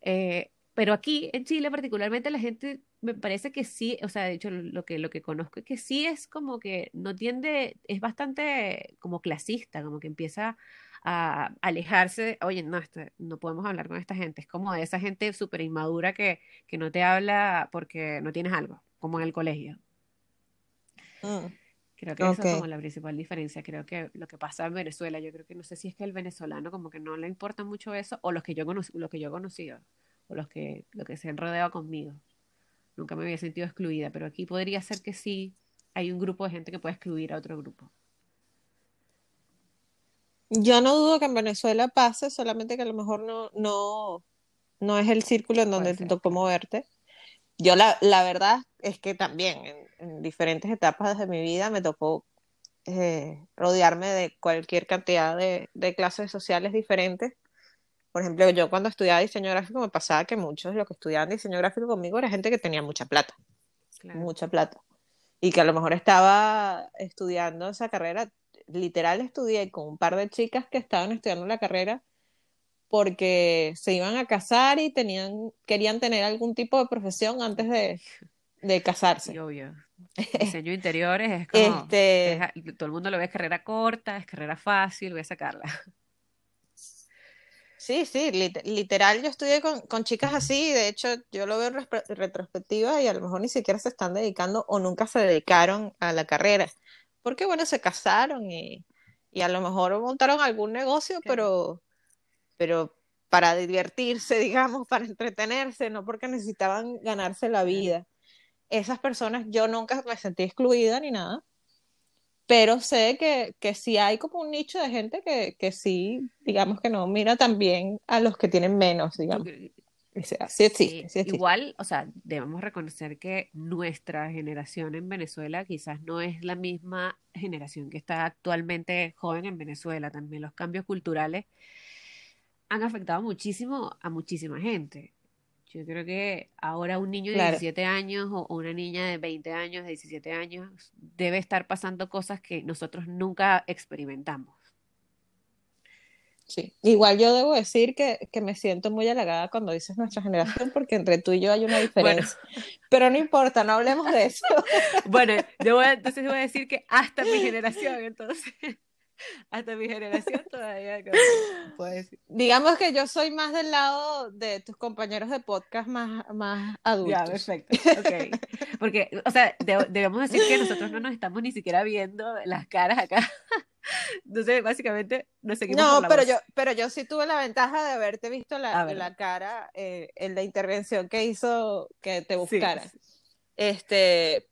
Eh, pero aquí en Chile particularmente la gente me parece que sí, o sea, de hecho lo que, lo que conozco es que sí es como que no tiende, es bastante como clasista, como que empieza a alejarse, oye, no, este, no podemos hablar con esta gente, es como de esa gente súper inmadura que, que no te habla porque no tienes algo, como en el colegio. Mm, creo que esa es como la principal diferencia. Creo que lo que pasa en Venezuela, yo creo que no sé si es que el venezolano como que no le importa mucho eso, o los que yo, los que yo he conocido, o los que, los que se han rodeado conmigo nunca me había sentido excluida, pero aquí podría ser que sí hay un grupo de gente que puede excluir a otro grupo. Yo no dudo que en Venezuela pase, solamente que a lo mejor no, no, no es el círculo en donde te tocó moverte. Yo la, la, verdad es que también en, diferentes etapas de mi vida me tocó eh, rodearme de cualquier cantidad de, de clases sociales diferentes por ejemplo, yo cuando estudiaba diseño gráfico me pasaba que muchos de los que estudiaban diseño gráfico conmigo era gente que tenía mucha plata, mucha plata. Y que a lo mejor estaba estudiando esa carrera, literal estudié con un par de chicas que estaban estudiando la carrera porque se iban a casar y tenían, querían tener algún tipo de profesión antes de, de casarse. Sí, obvio. Diseño interiores es como, este... todo el mundo lo ve carrera corta, es carrera fácil, voy a sacarla. Sí, sí, literal, yo estudié con, con, chicas así, de hecho yo lo veo en retrospectiva y a lo mejor ni siquiera se están dedicando o nunca se dedicaron a la carrera, porque bueno, se casaron y, y a lo mejor montaron algún negocio, pero, pero para divertirse, digamos, para entretenerse, no porque necesitaban ganarse la vida. Esas personas yo nunca me sentí excluida ni nada, pero sé que, que sí hay como un nicho de gente que, que sí, digamos que no mira también a los que tienen menos, digamos. Sí, existe, Igual, o sea, debemos reconocer que nuestra generación en Venezuela quizás no es la misma generación que está actualmente joven en Venezuela. También los cambios culturales han afectado muchísimo a muchísima gente. Yo creo que ahora un niño de 17 años o una niña de 20 años, de 17 años, debe estar pasando cosas que nosotros nunca experimentamos. Sí, igual yo debo decir que, me siento muy halagada cuando dices nuestra generación, porque entre tú y yo hay una diferencia. Pero no importa, no hablemos de eso. bueno, yo voy entonces voy a decir que hasta mi generación, entonces. hasta mi generación todavía. Digamos que yo soy más del lado de tus compañeros de podcast más, más adultos. Ya, perfecto. Okay. Porque, o sea, debemos decir que nosotros no nos estamos ni siquiera viendo las caras acá. Entonces, básicamente, nos seguimos No, pero yo, pero yo sí tuve la ventaja de haberte visto la, la cara eh, en la intervención que hizo que te buscara. Este,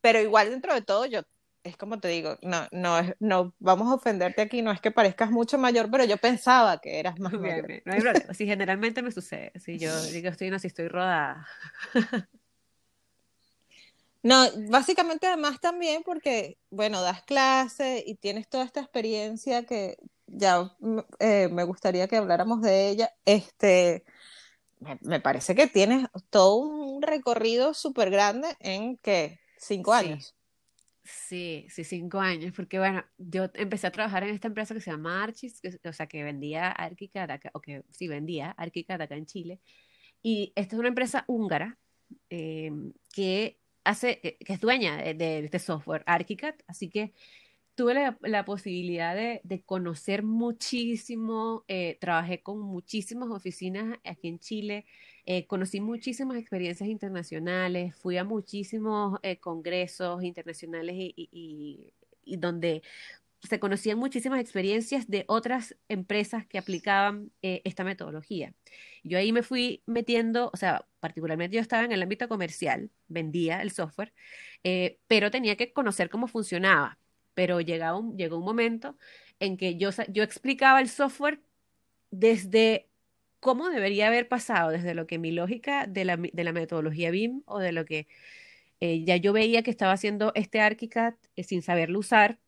pero igual dentro de todo, yo es como te digo, no, no, no vamos a ofenderte aquí, no es que parezcas mucho mayor, pero yo pensaba que eras más mayor. no hay problema, si generalmente me sucede, si yo digo estoy, no, si estoy rodada. No, básicamente además también porque, bueno, das clase y tienes toda esta experiencia que ya eh, me gustaría que habláramos de ella, este, me, parece que tienes todo un recorrido súper grande en, ¿qué? Cinco años. Sí, sí, cinco años, porque bueno, yo empecé a trabajar en esta empresa que se llama Archis, o sea, que vendía ArchiCAD acá, o que sí vendía ArchiCAD acá en Chile, y esta es una empresa húngara em, que hace, que es dueña de, este software ArchiCAD, así que tuve la, posibilidad de, conocer muchísimo, eh, trabajé con muchísimas oficinas aquí en Chile, eh, conocí muchísimas experiencias internacionales, fui a muchísimos eh, congresos internacionales y, donde se conocían muchísimas experiencias de otras empresas que aplicaban eh, esta metodología. Yo ahí me fui metiendo, o sea, particularmente yo estaba en el ámbito comercial, vendía el software, eh, pero tenía que conocer cómo funcionaba. Pero llegaba un, llegó un momento en que yo, yo explicaba el software desde cómo debería haber pasado, desde lo que mi lógica de la, de la metodología BIM o de lo que eh, ya yo veía que estaba haciendo este ArchiCAD sin saberlo usar,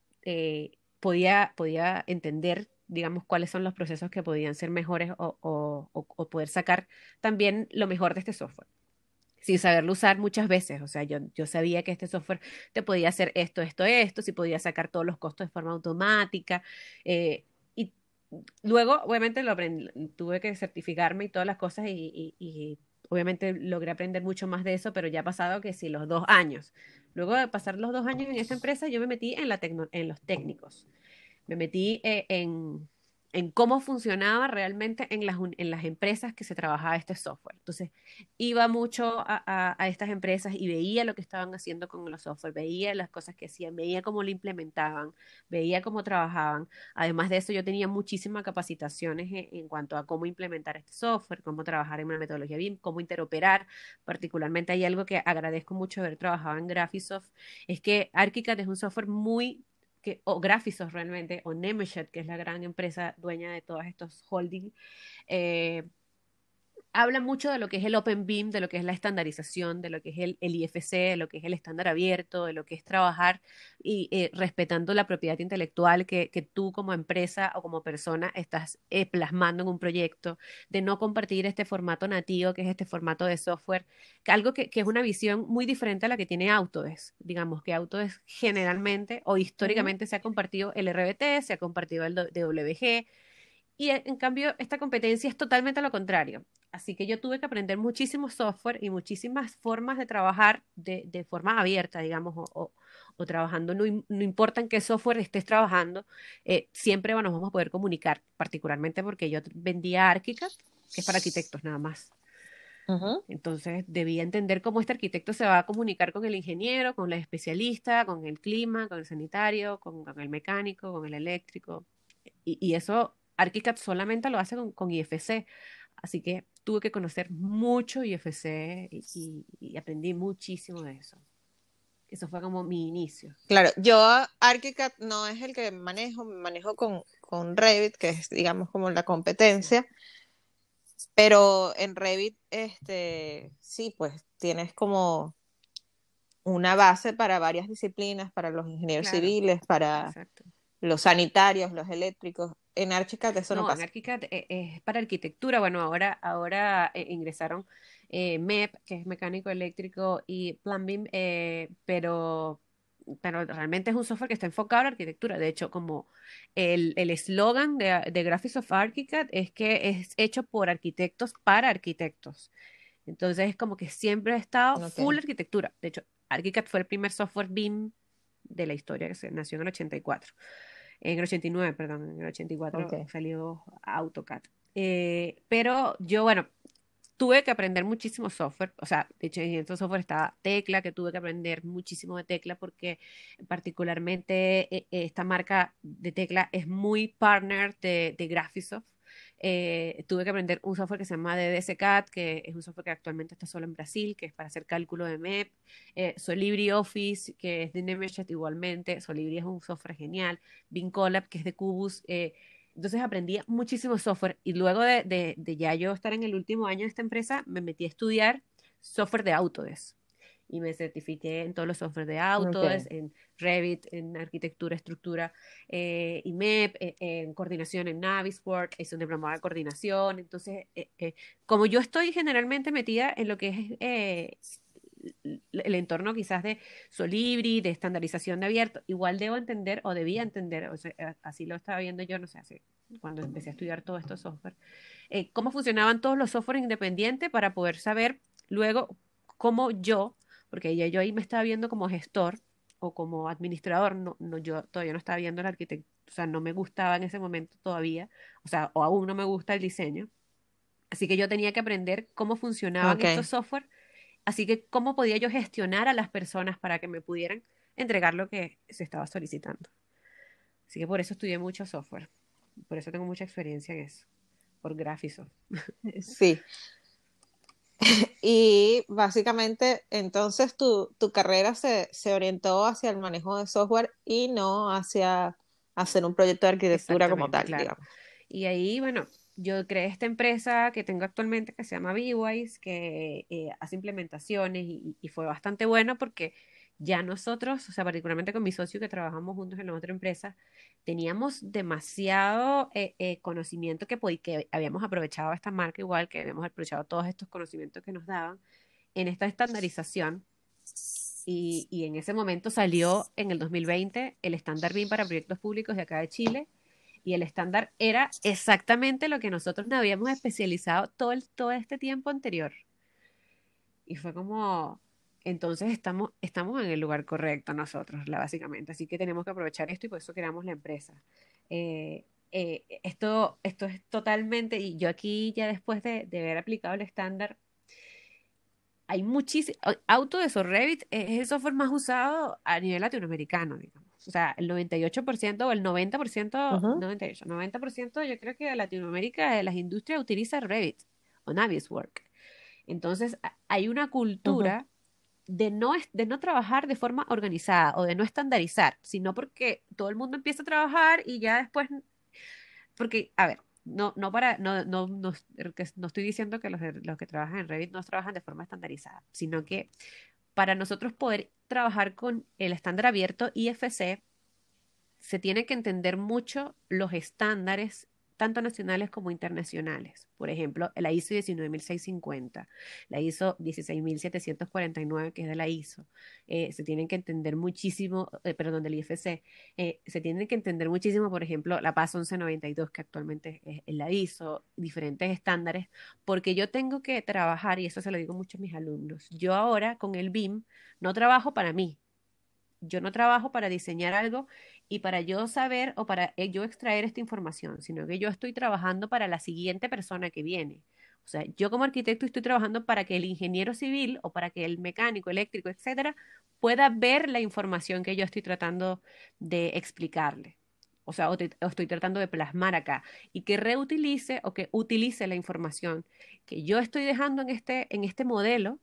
podía, podía entender, digamos, cuáles son los procesos que podían ser mejores o, poder sacar también lo mejor de este software sin saberlo usar muchas veces. O sea, yo, yo sabía que este software te podía hacer esto, esto, esto, si podía sacar todos los costos de forma automática. Eh, luego, obviamente, lo tuve que certificarme y todas las cosas y, obviamente logré aprender mucho más de eso, pero ya ha pasado que si los dos años. Luego de pasar los dos años en esta empresa, yo me metí en, la en los técnicos. Me metí eh, en, en cómo funcionaba realmente en las, en las empresas que se trabajaba este software. Entonces, iba mucho a, a, estas empresas y veía lo que estaban haciendo con los software, veía las cosas que hacían, veía cómo lo implementaban, veía cómo trabajaban. Además de eso, yo tenía muchísimas capacitaciones en, en cuanto a cómo implementar este software, cómo trabajar en una metodología BIM, cómo interoperar. Particularmente hay algo que agradezco mucho haber trabajado en Graphisoft, es que ArchiCAD es un software muy o Graphisoft realmente, o Nemeshet, que es la gran empresa dueña de todos estos holdings, eh, habla mucho de lo que es el Open Beam, de lo que es la estandarización, de lo que es el, IFC, de lo que es el estándar abierto, de lo que es trabajar y eh, respetando la propiedad intelectual que, tú como empresa o como persona estás eh, plasmando en un proyecto, de no compartir este formato nativo, que es este formato de software, que algo que, es una visión muy diferente a la que tiene Autodesk. Digamos que Autodesk generalmente o históricamente se ha compartido el RBT, se ha compartido el DWG, y en cambio, esta competencia es totalmente lo contrario. Así que yo tuve que aprender muchísimo software y muchísimas formas de trabajar de, forma abierta, digamos, o, trabajando, no, importa en qué software estés trabajando, eh, siempre nos vamos a poder comunicar, particularmente porque yo vendía Archicad, que es para arquitectos nada más. Entonces debía entender cómo este arquitecto se va a comunicar con el ingeniero, con el especialista, con el clima, con el sanitario, con, el mecánico, con el eléctrico. Y, y eso ArchiCAD solamente lo hace con, IFC, así que tuve que conocer mucho IFC y, aprendí muchísimo de eso. Eso fue como mi inicio. Claro, yo ArchiCAD no es el que manejo, me manejo con, con Revit, que es digamos como la competencia, pero en Revit, este, sí, pues tienes como una base para varias disciplinas, para los ingenieros civiles, para los sanitarios, los eléctricos en Archicad eso no, pasa. En Archicad eh, es, para arquitectura. Bueno, ahora, ahora eh, ingresaron eh, MEP, que es mecánico eléctrico, y Plumbing, pero, pero realmente es un software que está enfocado a la arquitectura. De hecho, como el eslogan de, de Graphics of ArchiCAD es que es hecho por arquitectos para arquitectos. Entonces es como que siempre ha estado full arquitectura. De hecho, ArchiCAD fue el primer software BIM de la historia que se nació en el 84 en el 89, perdón, en el 84 salió AutoCAD. Eh, pero yo, bueno, tuve que aprender muchísimo software, o sea, de hecho en este software estaba Tecla, que tuve que aprender muchísimo de Tecla porque particularmente eh, esta marca de Tecla es muy partner de, de Graphisoft. Eh, tuve que aprender un software que se llama DDSCAD, que es un software que actualmente está solo en Brasil, que es para hacer cálculo de MEP. Eh, Solibri Office, que es de Nemetschek igualmente. Solibri es un software genial. Vincolab, que es de Cubus. Eh, entonces aprendí muchísimo software y luego de, de, de, ya yo estar en el último año de esta empresa, me metí a estudiar software de Autodesk y me certifiqué en todos los softwares de Autodesk, en Revit, en arquitectura, estructura, eh, IMEP, eh, en coordinación en Navisport, es un diplomado de coordinación. Entonces, eh, eh, como yo estoy generalmente metida en lo que es el entorno quizás de Solibri, de estandarización de abierto, igual debo entender o debía entender, o sea, así lo estaba viendo yo, no sé, hace, cuando empecé a estudiar todos estos software, cómo funcionaban todos los software independientes para poder saber luego cómo yo porque ya yo ahí me estaba viendo como gestor o como administrador, no, no, yo todavía no estaba viendo el arquitecto, o sea, no me gustaba en ese momento todavía, o sea, o aún no me gusta el diseño. Así que yo tenía que aprender cómo funcionaban estos software, así que cómo podía yo gestionar a las personas para que me pudieran entregar lo que se estaba solicitando. Así que por eso estudié mucho software. Por eso tengo mucha experiencia en eso. Por Graphisoft. Sí. Y básicamente, entonces tu, tu carrera se, se, orientó hacia el manejo de software y no hacia hacer un proyecto de arquitectura como tal, digamos. Y ahí, bueno, yo creé esta empresa que tengo actualmente que se llama Bewise, que eh, hace implementaciones y, y, fue bastante bueno porque ya nosotros, o sea, particularmente con mi socio que trabajamos juntos en la otra empresa, teníamos demasiado eh, eh, conocimiento que, que habíamos aprovechado esta marca igual, que habíamos aprovechado todos estos conocimientos que nos daban en esta estandarización. Y, y en ese momento salió en el 2020 el estándar BIM para proyectos públicos de acá de Chile. Y el estándar era exactamente lo que nosotros nos habíamos especializado todo, todo este tiempo anterior. Y fue como, entonces estamos, estamos en el lugar correcto nosotros, básicamente. Así que tenemos que aprovechar esto y por eso creamos la empresa. Eh, eh, esto, esto es totalmente, y yo aquí ya después de, de haber aplicado el estándar, hay muchísimo, Autodesk o Revit es el software más usado a nivel latinoamericano, digamos. O sea, el 98% o el 90%, 98, 90% yo creo que de Latinoamérica de las industrias utiliza Revit o Naviswork. Entonces, hay una cultura de no, de no trabajar de forma organizada o de no estandarizar, sino porque todo el mundo empieza a trabajar y ya después, porque, a ver, no, no para, no, no, no, no estoy diciendo que los, los que trabajan en Revit no trabajan de forma estandarizada, sino que para nosotros poder trabajar con el estándar abierto IFC, se tiene que entender mucho los estándares tanto nacionales como internacionales. Por ejemplo, la ISO 19650, la ISO 16749, que es de la ISO. Eh, se tienen que entender muchísimo, eh, perdón, del IFC, eh, se tienen que entender muchísimo, por ejemplo, la PAS 1192, que actualmente es, la ISO, diferentes estándares, porque yo tengo que trabajar, y eso se lo digo mucho a mis alumnos, yo ahora con el BIM no trabajo para mí, yo no trabajo para diseñar algo y para yo saber o para eh, yo extraer esta información, sino que yo estoy trabajando para la siguiente persona que viene. O sea, yo como arquitecto estoy trabajando para que el ingeniero civil o para que el mecánico, eléctrico, etcétera, pueda ver la información que yo estoy tratando de explicarle. O sea, o, estoy tratando de plasmar acá y que reutilice o que utilice la información que yo estoy dejando en este, en este modelo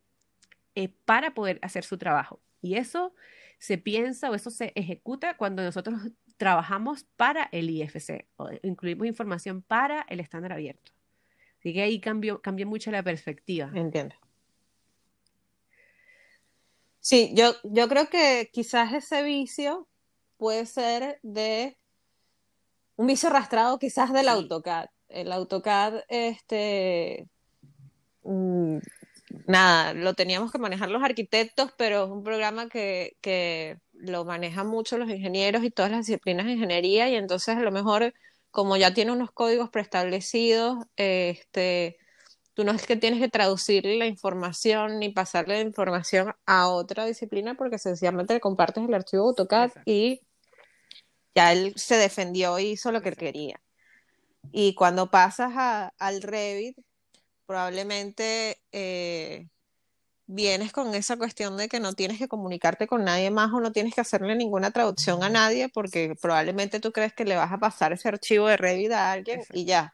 eh, para poder hacer su trabajo. Y eso se piensa o eso se ejecuta cuando nosotros trabajamos para el IFC o incluimos información para el estándar abierto. Así que ahí cambió, cambia mucho la perspectiva. Entiendo. Sí, yo, yo creo que quizás ese vicio puede ser de un vicio arrastrado quizás del AutoCAD. El AutoCAD, este, mm, nada, lo teníamos que manejar los arquitectos, pero es un programa que, que lo manejan mucho los ingenieros y todas las disciplinas de ingeniería y entonces a lo mejor como ya tiene unos códigos preestablecidos, este, tú no es que tienes que traducir la información ni pasarle la información a otra disciplina porque sencillamente le compartes el archivo AutoCAD y ya él se defendió y hizo lo que quería. Y cuando pasas a, al Revit, probablemente eh, vienes con esa cuestión de que no tienes que comunicarte con nadie más o no tienes que hacerle ninguna traducción a nadie porque probablemente tú crees que le vas a pasar ese archivo de Revit a alguien y ya.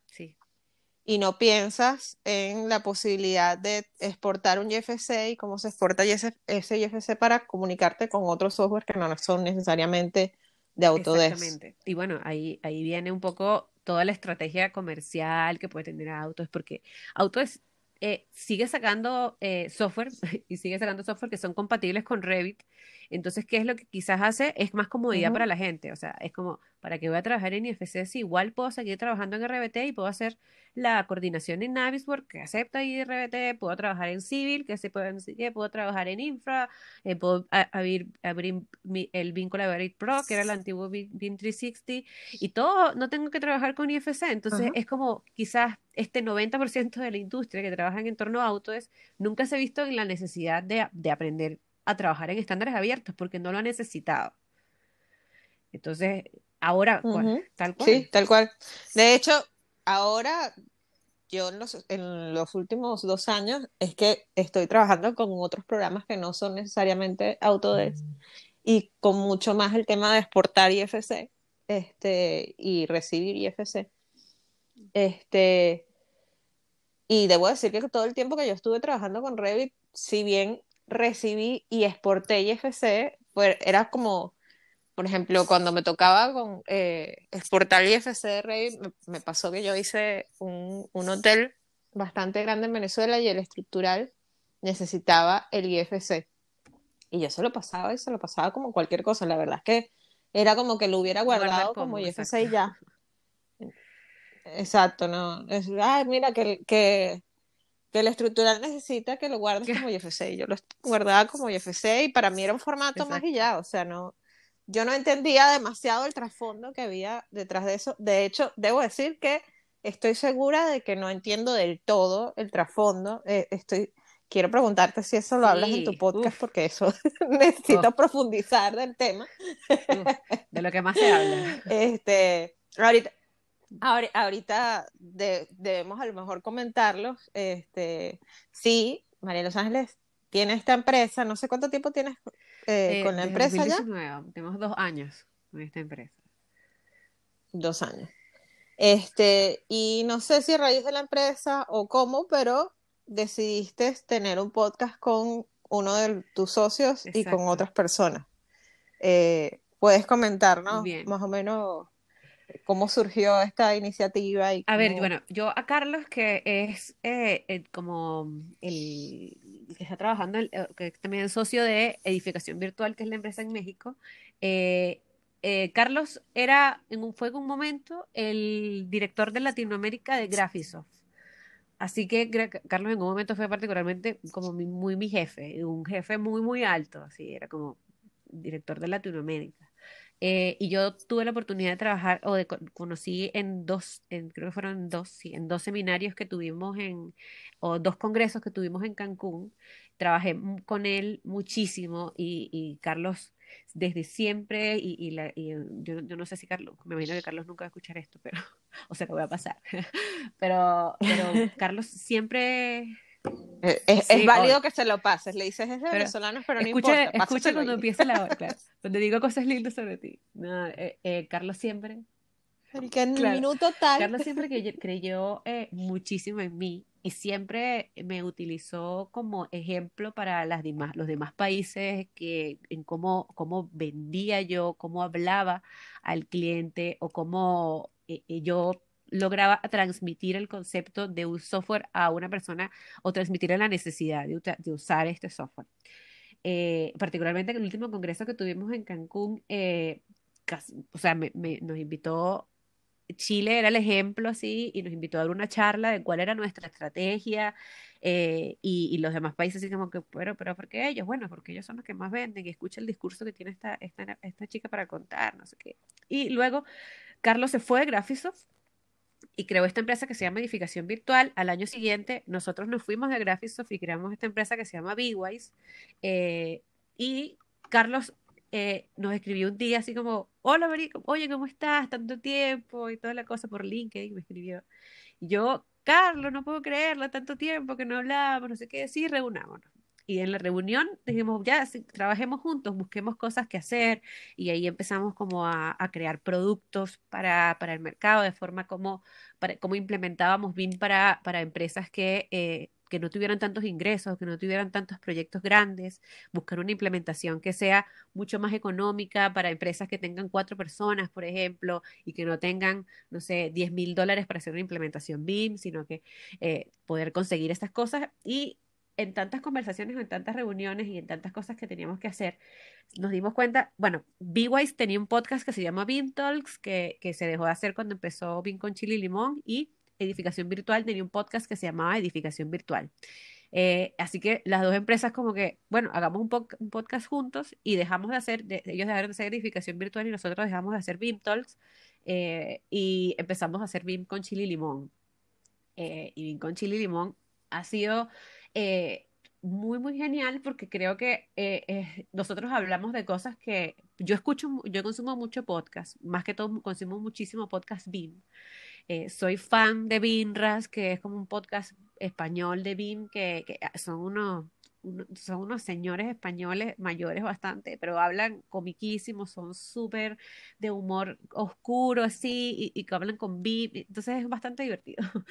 Y no piensas en la posibilidad de exportar un YFC y cómo se exporta ese, YFC para comunicarte con otros software que no son necesariamente de Autodesk. Exactamente. Y bueno, ahí, ahí viene un poco toda la estrategia comercial que puede tener Autos, porque Autos eh, sigue sacando eh, software y sigue sacando software que son compatibles con Revit. Entonces, ¿qué es lo que quizás hace? Es más comodidad para la gente. O sea, es como, ¿para que voy a trabajar en IFC? Si igual puedo seguir trabajando en RBT y puedo hacer la coordinación en Navisworks, que acepta IRBT, puedo trabajar en Civil, que se puede, puedo trabajar en Infra, eh, puedo abrir, abrir el vínculo de Pro, que era el antiguo BIM 360, y todo, no tengo que trabajar con IFC. Entonces, es como quizás este 90% de la industria que trabaja en entorno auto es, nunca se ha visto en la necesidad de, de aprender a trabajar en estándares abiertos porque no lo ha necesitado. Entonces, ahora, tal cual. Sí, tal cual. De hecho, ahora yo en los, en los, últimos dos años es que estoy trabajando con otros programas que no son necesariamente Autodesk y con mucho más el tema de exportar IFC este, y recibir IFC. Este, y debo decir que todo el tiempo que yo estuve trabajando con Revit, si bien recibí y exporté IFC, pues era como, por ejemplo, cuando me tocaba con eh, exportar IFC de Revit, me, pasó que yo hice un, un hotel bastante grande en Venezuela y el estructural necesitaba el IFC. Y yo se lo pasaba y se lo pasaba como cualquier cosa. La verdad es que era como que lo hubiera guardado como, IFC y ya. Exacto, no. Es, ay, mira, que, que, que el estructural necesita que lo guardes como IFC. Yo lo guardaba como IFC y para mí era un formato más y ya. O sea, no. Yo no entendía demasiado el trasfondo que había detrás de eso. De hecho, debo decir que estoy segura de que no entiendo del todo el trasfondo. Eh, estoy quiero preguntarte si eso lo hablas en tu podcast, porque eso necesito profundizar del tema. de lo que más se habla. Este, ahorita, ahorita debemos a lo mejor comentarlos. Este, sí, María Los Ángeles tiene esta empresa, no sé cuánto tiempo tienes eh, con la empresa 2019, ya. Tenemos dos años con esta empresa. Dos años. Este, y no sé si a raíz de la empresa o cómo, pero decidiste tener un podcast con uno de tus socios y con otras personas. Eh, ¿Puedes comentarnos más o menos cómo surgió esta iniciativa? Y A ver, bueno, yo a Carlos, que es eh, como el que está trabajando, que también es socio de Edificación Virtual, que es la empresa en México, eh, Carlos era, en un, fue en un momento el director de Latinoamérica de Graphisoft. Así que Carlos en un momento fue particularmente como muy mi jefe, un jefe muy, muy alto, así, era como director de Latinoamérica. Eh, y yo tuve la oportunidad de trabajar, o de conocí en dos, en, creo que fueron dos, sí, en dos seminarios que tuvimos en, o dos congresos que tuvimos en Cancún. Trabajé con él muchísimo y, y Carlos desde siempre, y, y, la, y yo, yo, no sé si Carlos, me imagino que Carlos nunca va a escuchar esto, pero, o sea, lo voy a pasar, pero, pero Carlos siempre... Eh, es, es, válido que se lo pases, le dices es de venezolanos, pero no escucha, importa. Escucha cuando empieza la hora, claro, cuando digo cosas lindas sobre ti. No, eh, eh, Carlos siempre... Que en claro, minuto tal. Carlos siempre creyó eh, muchísimo en mí y siempre me utilizó como ejemplo para las demás, los demás países que, en cómo, cómo vendía yo, cómo hablaba al cliente o cómo eh, eh, yo lograba transmitir el concepto de un software a una persona o transmitir la necesidad de, de usar este software. Eh, particularmente en el último congreso que tuvimos en Cancún, o sea, me, nos invitó Chile era el ejemplo así y nos invitó a dar una charla de cuál era nuestra estrategia eh, y, los demás países así como que, pero, pero ¿por qué ellos? Bueno, porque ellos son los que más venden y escucha el discurso que tiene esta, esta, esta chica para contar, no sé qué. Y luego Carlos se fue de Graphisoft y creó esta empresa que se llama Edificación Virtual. Al año siguiente nosotros nos fuimos de Graphisoft y creamos esta empresa que se llama Bwise eh, y Carlos eh, nos escribió un día así como, hola Marico, oye, ¿cómo estás? Tanto tiempo y toda la cosa por LinkedIn me escribió. Y yo, Carlos, no puedo creerlo, tanto tiempo que no hablábamos, no sé qué, sí, reunámonos. Y en la reunión dijimos, ya, trabajemos juntos, busquemos cosas que hacer. Y ahí empezamos como a, crear productos para, para, el mercado, de forma como, para, como implementábamos BIM para, para empresas que eh, que no tuvieran tantos ingresos, que no tuvieran tantos proyectos grandes, buscar una implementación que sea mucho más económica para empresas que tengan cuatro personas, por ejemplo, y que no tengan, no sé, 10 mil dólares para hacer una implementación BIM, sino que eh, poder conseguir estas cosas y en tantas conversaciones en tantas reuniones y en tantas cosas que teníamos que hacer, nos dimos cuenta, bueno, B-Wise tenía un podcast que se llama BIM Talks, que, que se dejó de hacer cuando empezó BIM con chile limón, y Edificación Virtual tenía un podcast que se llamaba Edificación Virtual. Eh, así que las dos empresas como que, bueno, hagamos un, podcast juntos y dejamos de hacer, ellos dejaron de hacer edificación virtual y nosotros dejamos de hacer BIM Talks eh, y empezamos a hacer BIM con chile limón. Eh, y BIM con chile limón ha sido muy, muy genial porque creo que nosotros hablamos de cosas que yo escucho, yo consumo mucho podcast, más que todo consumo muchísimo podcast BIM. Eh, soy fan de BIMRAS, que es como un podcast español de BIM, que, son unos son unos señores españoles mayores bastante, pero hablan comiquísimos, son súper de humor oscuro así y, que hablan con beat, entonces es bastante divertido.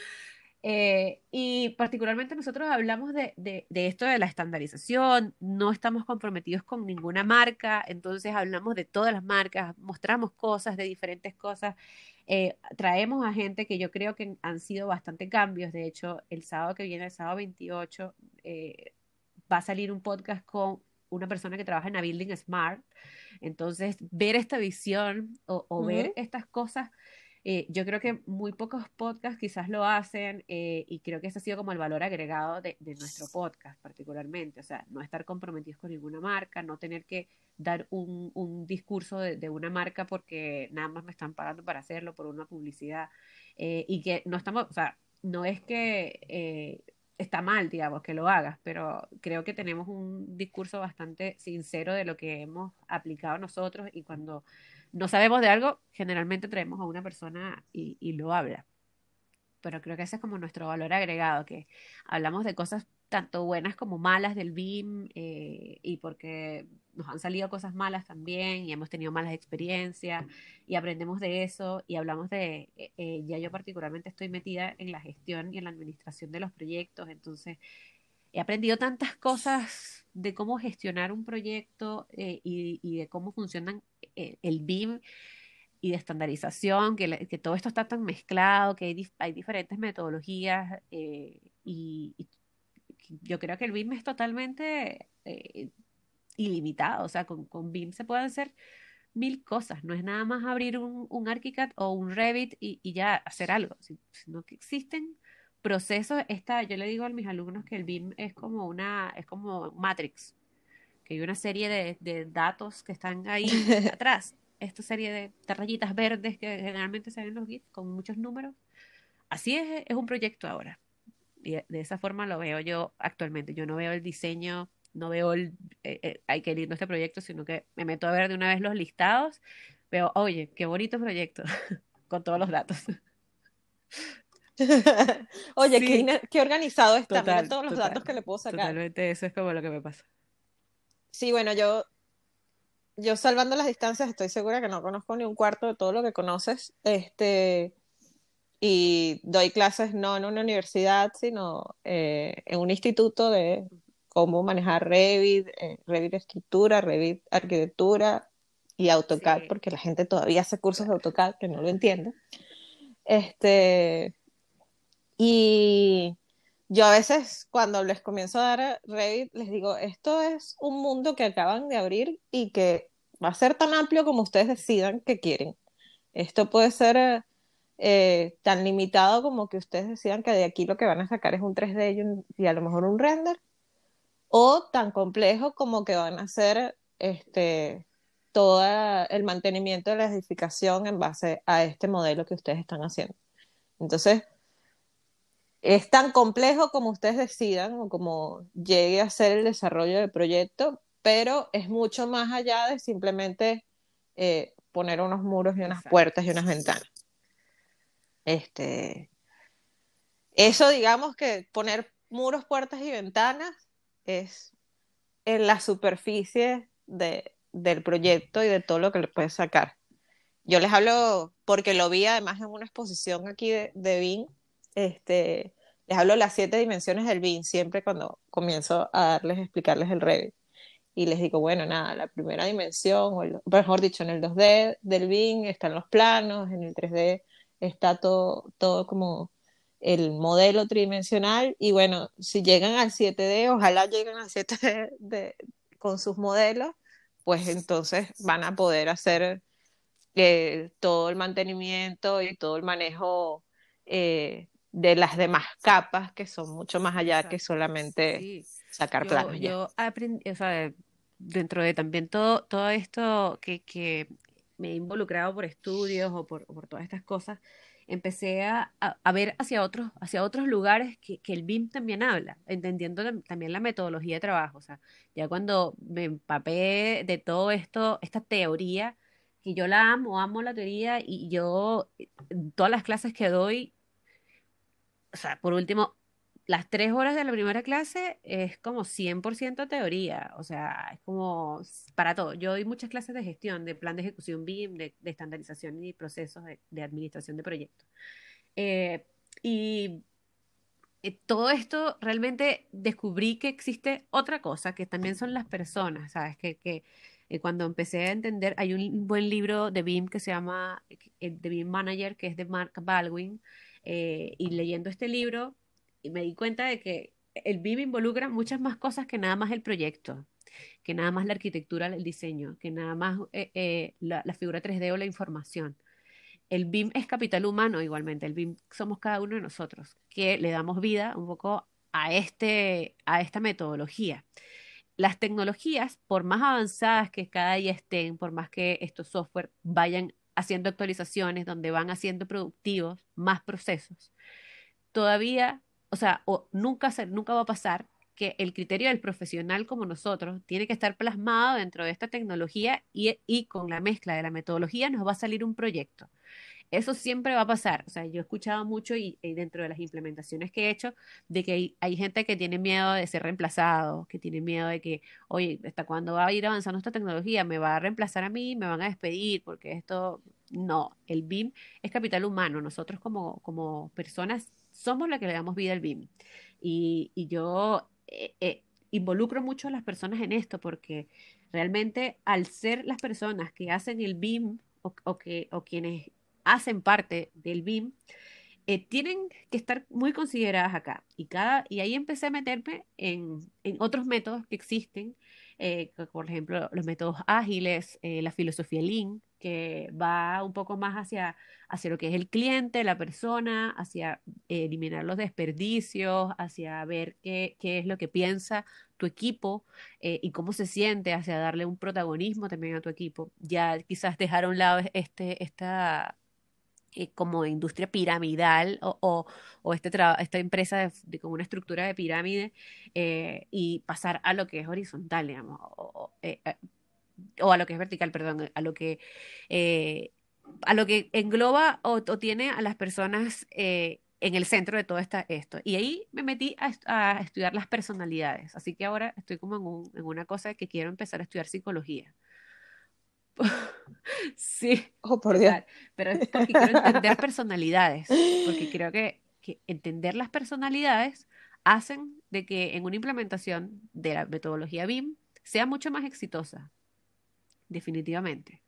Eh, y particularmente nosotros hablamos de, de, esto de la estandarización, no estamos comprometidos con ninguna marca, entonces hablamos de todas las marcas, mostramos cosas de diferentes cosas, eh, traemos a gente que yo creo que han sido bastante cambios, de hecho el sábado que viene, el sábado 28, eh, va a salir un podcast con una persona que trabaja en A Building Smart, entonces ver esta visión o, ver estas cosas eh, yo creo que muy pocos podcasts quizás lo hacen eh, y creo que ese ha sido como el valor agregado de, nuestro podcast particularmente, o sea, no estar comprometidos con ninguna marca, no tener que dar un, discurso de, una marca porque nada más me están pagando para hacerlo por una publicidad eh, y que no estamos, o sea, no es que está mal, digamos, que lo hagas, pero creo que tenemos un discurso bastante sincero de lo que hemos aplicado nosotros y cuando no sabemos de algo, generalmente traemos a una persona y, lo habla. Pero creo que ese es como nuestro valor agregado, que hablamos de cosas tanto buenas como malas del BIM eh, y porque nos han salido cosas malas también y hemos tenido malas experiencias y aprendemos de eso y hablamos de, eh, eh, ya yo particularmente estoy metida en la gestión y en la administración de los proyectos, entonces he aprendido tantas cosas de cómo gestionar un proyecto y, y, de cómo funcionan eh, el BIM y de estandarización, que, todo esto está tan mezclado, que hay, diferentes metodologías eh, y, yo creo que el BIM es totalmente eh, ilimitado, o sea, con, con, BIM se pueden hacer mil cosas, no es nada más abrir un, un ArchiCAD o un Revit y, y ya hacer algo, sino que existen procesos, esta, yo le digo a mis alumnos que el BIM es como una, es como Matrix, que hay una serie de, datos que están ahí atrás. Esta serie de, rayitas verdes que generalmente se ven en los GIFs con muchos números. Así es, es un proyecto ahora. Y de esa forma lo veo yo actualmente. Yo no veo el diseño, no veo el, eh, eh, hay que lindo este proyecto, sino que me meto a ver de una vez los listados. Veo, oye, qué bonito proyecto, con todos los datos. Oye, qué, organizado está. Mira todos los datos que le puedo sacar. Totalmente, eso es como lo que me pasa. Sí, bueno, yo, yo salvando las distancias, estoy segura que no conozco ni un cuarto de todo lo que conoces. Este, y doy clases no en una universidad, sino eh, en un instituto de cómo manejar Revit, eh, Revit Estructura, Revit Arquitectura y AutoCAD, porque la gente todavía hace cursos de AutoCAD que no lo entiende. Este, y yo a veces cuando les comienzo a dar Revit, les digo, esto es un mundo que acaban de abrir y que va a ser tan amplio como ustedes decidan que quieren. Esto puede ser eh, tan limitado como que ustedes decidan que de aquí lo que van a sacar es un 3D y, a lo mejor un render, o tan complejo como que van a hacer este, todo el mantenimiento de la edificación en base a este modelo que ustedes están haciendo. Entonces, es tan complejo como ustedes decidan o como llegue a ser el desarrollo del proyecto, pero es mucho más allá de simplemente eh, poner unos muros y unas puertas y unas ventanas. Este, eso digamos que poner muros, puertas y ventanas es en la superficie del proyecto y de todo lo que le puedes sacar. Yo les hablo porque lo vi además en una exposición aquí de, de BIM, este, les hablo las siete dimensiones del BIM siempre cuando comienzo a darles, explicarles el Revit. Y les digo, bueno, nada, la primera dimensión, o mejor dicho, en el 2D del BIM están los planos, en el 3D está todo, todo como el modelo tridimensional. Y bueno, si llegan al 7D, ojalá lleguen al 7D con sus modelos, pues entonces van a poder hacer eh, todo el mantenimiento y todo el manejo eh, de las demás capas que son mucho más allá que solamente sacar planos. Yo aprendí, o sea, dentro de también todo, todo esto que, que me he involucrado por estudios o por, por todas estas cosas, empecé a, a, ver hacia otros, hacia otros lugares que, que, el BIM también habla, entendiendo también la metodología de trabajo. O sea, ya cuando me empapé de todo esto, esta teoría, que yo la amo, amo la teoría y yo, todas las clases que doy, o sea, por último, las tres horas de la primera clase es como 100% teoría, o sea, es como para todo. Yo doy muchas clases de gestión, de plan de ejecución BIM, de, estandarización y procesos de, administración de proyectos. Eh, y eh, todo esto realmente descubrí que existe otra cosa, que también son las personas, ¿sabes? Que, eh, cuando empecé a entender, hay un buen libro de BIM que se llama The BIM Manager, que es de Mark Baldwin, y leyendo este libro me di cuenta de que el BIM involucra muchas más cosas que nada más el proyecto, que nada más la arquitectura, el diseño, que nada más eh, eh, la, figura 3D o la información. El BIM es capital humano igualmente, el BIM somos cada uno de nosotros, que le damos vida un poco a, este, a esta metodología. Las tecnologías, por más avanzadas que cada día estén, por más que estos software vayan haciendo actualizaciones, donde van haciendo productivos más procesos, todavía o sea, o nunca, nunca va a pasar que el criterio del profesional como nosotros tiene que estar plasmado dentro de esta tecnología y, y, con la mezcla de la metodología nos va a salir un proyecto. Eso siempre va a pasar. O sea, yo he escuchado mucho y, dentro de las implementaciones que he hecho de que hay, gente que tiene miedo de ser reemplazado, que tiene miedo de que, oye, ¿hasta cuándo va a ir avanzando esta tecnología? ¿Me va a reemplazar a mí? ¿Me van a despedir? Porque esto, no, el BIM es capital humano. Nosotros como, como personas somos la que le damos vida al BIM. Y, yo eh, eh, involucro mucho a las personas en esto porque realmente al ser las personas que hacen el BIM o, que, o quienes hacen parte del BIM, eh, tienen que estar muy consideradas acá. Y, cada, y ahí empecé a meterme en, en otros métodos que existen, por ejemplo, los métodos ágiles, la filosofía Lean, que va un poco más hacia, hacia lo que es el cliente, la persona, hacia eliminar los desperdicios, hacia ver qué, qué es lo que piensa tu equipo eh, y cómo se siente, hacia darle un protagonismo también a tu equipo. Ya quizás dejar a un lado este, esta eh, como industria piramidal o, o, este esta empresa de, con una estructura de pirámide eh, y pasar a lo que es horizontal, digamos, o, o a lo que es vertical, perdón, a lo que, eh, a lo que engloba o, tiene a las personas eh, en el centro de todo esta, esto. Y ahí me metí a, estudiar las personalidades. Así que ahora estoy como en, una cosa que quiero empezar a estudiar psicología. sí. Oh, por Dios. Pero es porque quiero entender personalidades. Porque creo que, que entender las personalidades hacen de que en una implementación de la metodología BIM sea mucho más exitosa definitivamente.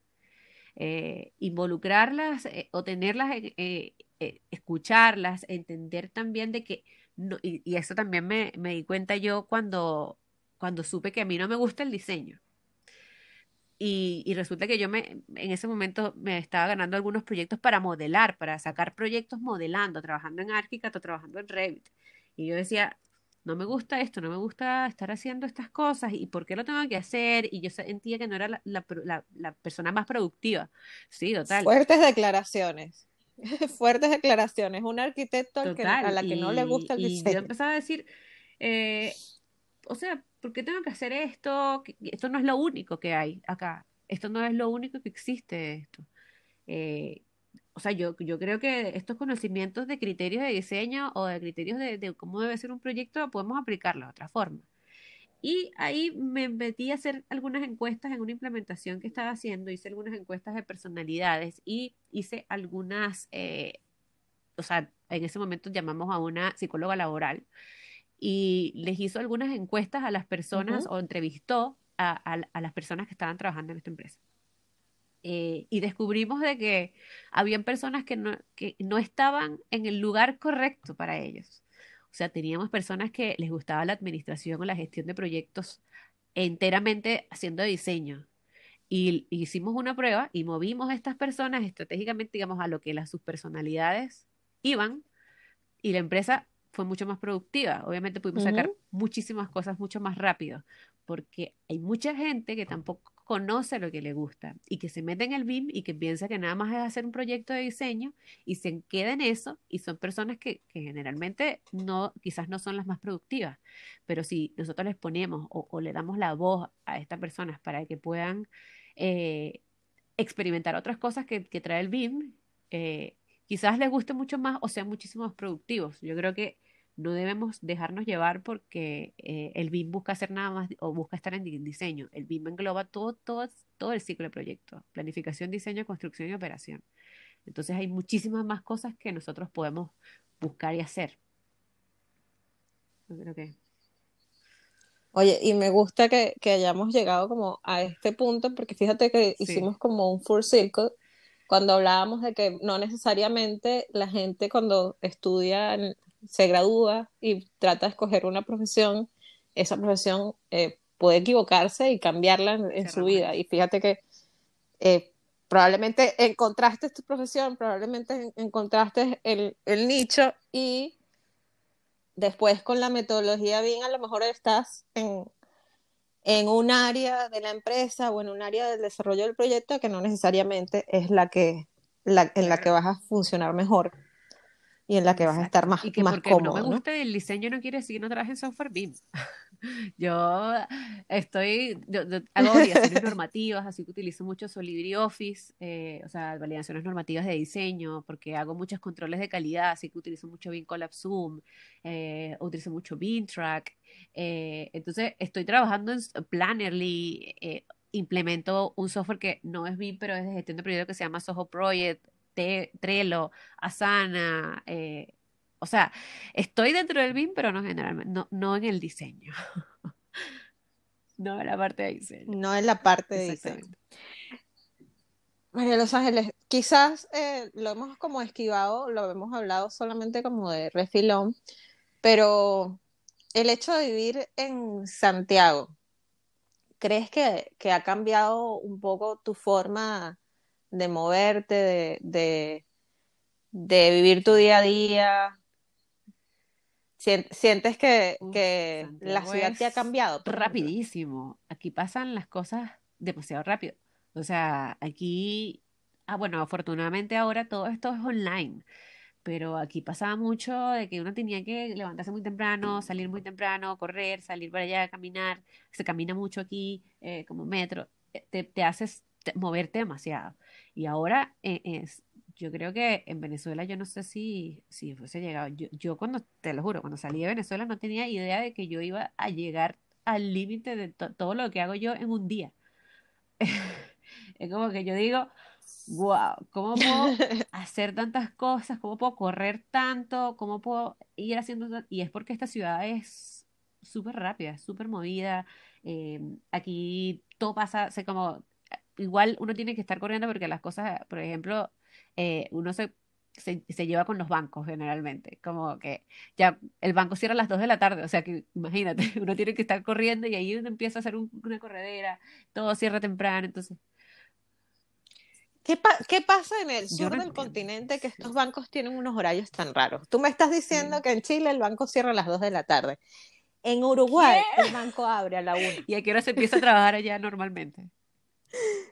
Eh, involucrarlas eh, o tenerlas, eh, escucharlas, entender también de que, no, y, eso también me, me, di cuenta yo cuando, cuando supe que a mí no me gusta el diseño. Y, y, resulta que yo me, en ese momento me estaba ganando algunos proyectos para modelar, para sacar proyectos modelando, trabajando en ArchiCAD o trabajando en Revit. Y yo decía, no me gusta esto, no me gusta estar haciendo estas cosas y por qué lo tengo que hacer y yo sentía que no era la, persona más productiva. Sí, total. Fuertes declaraciones. Fuertes declaraciones. Un arquitecto a la que no le gusta el diseño. Y yo empezaba a decir, eh, o sea, ¿por qué tengo que hacer esto? Esto no es lo único que hay acá. Esto no es lo único que existe esto. Eh, o sea, yo, yo creo que estos conocimientos de criterios de diseño o de criterios de, cómo debe ser un proyecto podemos aplicarlos de otra forma. Y ahí me metí a hacer algunas encuestas en una implementación que estaba haciendo, hice algunas encuestas de personalidades y hice algunas, eh, o sea, en ese momento llamamos a una psicóloga laboral y les hizo algunas encuestas a las personas o entrevistó a las personas que estaban trabajando en esta empresa. Eh, y descubrimos de que habían personas que no, que no estaban en el lugar correcto para ellos. O sea, teníamos personas que les gustaba la administración o la gestión de proyectos enteramente haciendo diseño. Y, hicimos una prueba y movimos a estas personas estratégicamente, digamos, a lo que las sus personalidades iban y la empresa fue mucho más productiva. Obviamente pudimos sacar muchísimas cosas mucho más rápido, porque hay mucha gente que tampoco conoce lo que le gusta y que se mete en el BIM y que piensa que nada más es hacer un proyecto de diseño y se queda en eso y son personas que, generalmente no, quizás no son las más productivas, pero si nosotros les ponemos o, le damos la voz a estas personas para que puedan eh, experimentar otras cosas que, trae el BIM, eh, quizás les guste mucho más o sean muchísimo más productivos. Yo creo que no debemos dejarnos llevar porque eh, el BIM busca hacer nada más o busca estar en diseño. El BIM engloba todo, todo, todo el ciclo de proyecto, planificación, diseño, construcción y operación. Entonces hay muchísimas más cosas que nosotros podemos buscar y hacer. creo que... Oye, y me gusta que, hayamos llegado como a este punto, porque fíjate que hicimos como un full circle cuando hablábamos de que no necesariamente la gente cuando estudia, se gradúa y trata de escoger una profesión, esa profesión eh, puede equivocarse y cambiarla en, su vida. Y fíjate que eh, probablemente encontraste tu profesión, probablemente encontraste el, el, nicho y después con la metodología bien a lo mejor estás en, en un área de la empresa o en un área del desarrollo del proyecto que no necesariamente es la que la, en la que vas a funcionar mejor y en la que vas a estar más, y que más porque cómodo. No me gusta el diseño no quiere decir que no trabajes en software BIM. Yo estoy, yo, hago validaciones normativas, así que utilizo mucho Office, eh, o sea, validaciones normativas de diseño, porque hago muchos controles de calidad, así que utilizo mucho BIM Collab Zoom, eh, utilizo mucho BIM Track. Eh, entonces, estoy trabajando en Plannerly, implemento un software que no es BIM, pero es de gestión de proyectos que se llama Soho Project, Trello, Asana, eh, o sea, estoy dentro del BIM, pero no generalmente, no, no en el diseño. no en la parte de diseño. No en la parte de diseño. María Los Ángeles, quizás eh, lo hemos como esquivado, lo hemos hablado solamente como de refilón, pero el hecho de vivir en Santiago, ¿crees que, que ha cambiado un poco tu forma de moverte, de, de, de vivir tu día a día? ¿Sientes que, que la ciudad te ha cambiado? Rapidísimo. Aquí pasan las cosas demasiado rápido. O sea, aquí, ah, bueno, afortunadamente ahora todo esto es online, pero aquí pasaba mucho de que uno tenía que levantarse muy temprano, salir muy temprano, correr, salir para allá, caminar. Se camina mucho aquí, eh, como metro. Eh, te, te haces moverte demasiado. Y ahora eh, es, yo creo que en Venezuela yo no sé si, si fuese llegado. Yo, yo cuando, te lo juro, cuando salí de Venezuela no tenía idea de que yo iba a llegar al límite de todo lo que hago yo en un día. es como que yo digo, wow, ¿cómo puedo hacer tantas cosas? ¿Cómo puedo correr tanto? ¿Cómo puedo ir haciendo? Y es porque esta ciudad es súper rápida, súper movida. Eh, aquí todo pasa, sé como igual uno tiene que estar corriendo porque las cosas, por ejemplo, eh, uno se, se, lleva con los bancos generalmente, como que ya el banco cierra a las 2 de la tarde, o sea que imagínate, uno tiene que estar corriendo y ahí uno empieza a hacer una corredera, todo cierra temprano, entonces... ¿Qué, ¿Qué, pasa en el sur del continente que estos bancos tienen unos horarios tan raros? Tú me estás diciendo que en Chile el banco cierra a las 2 de la tarde. En Uruguay el banco abre a la 1. ¿Y a qué hora se empieza a trabajar allá normalmente?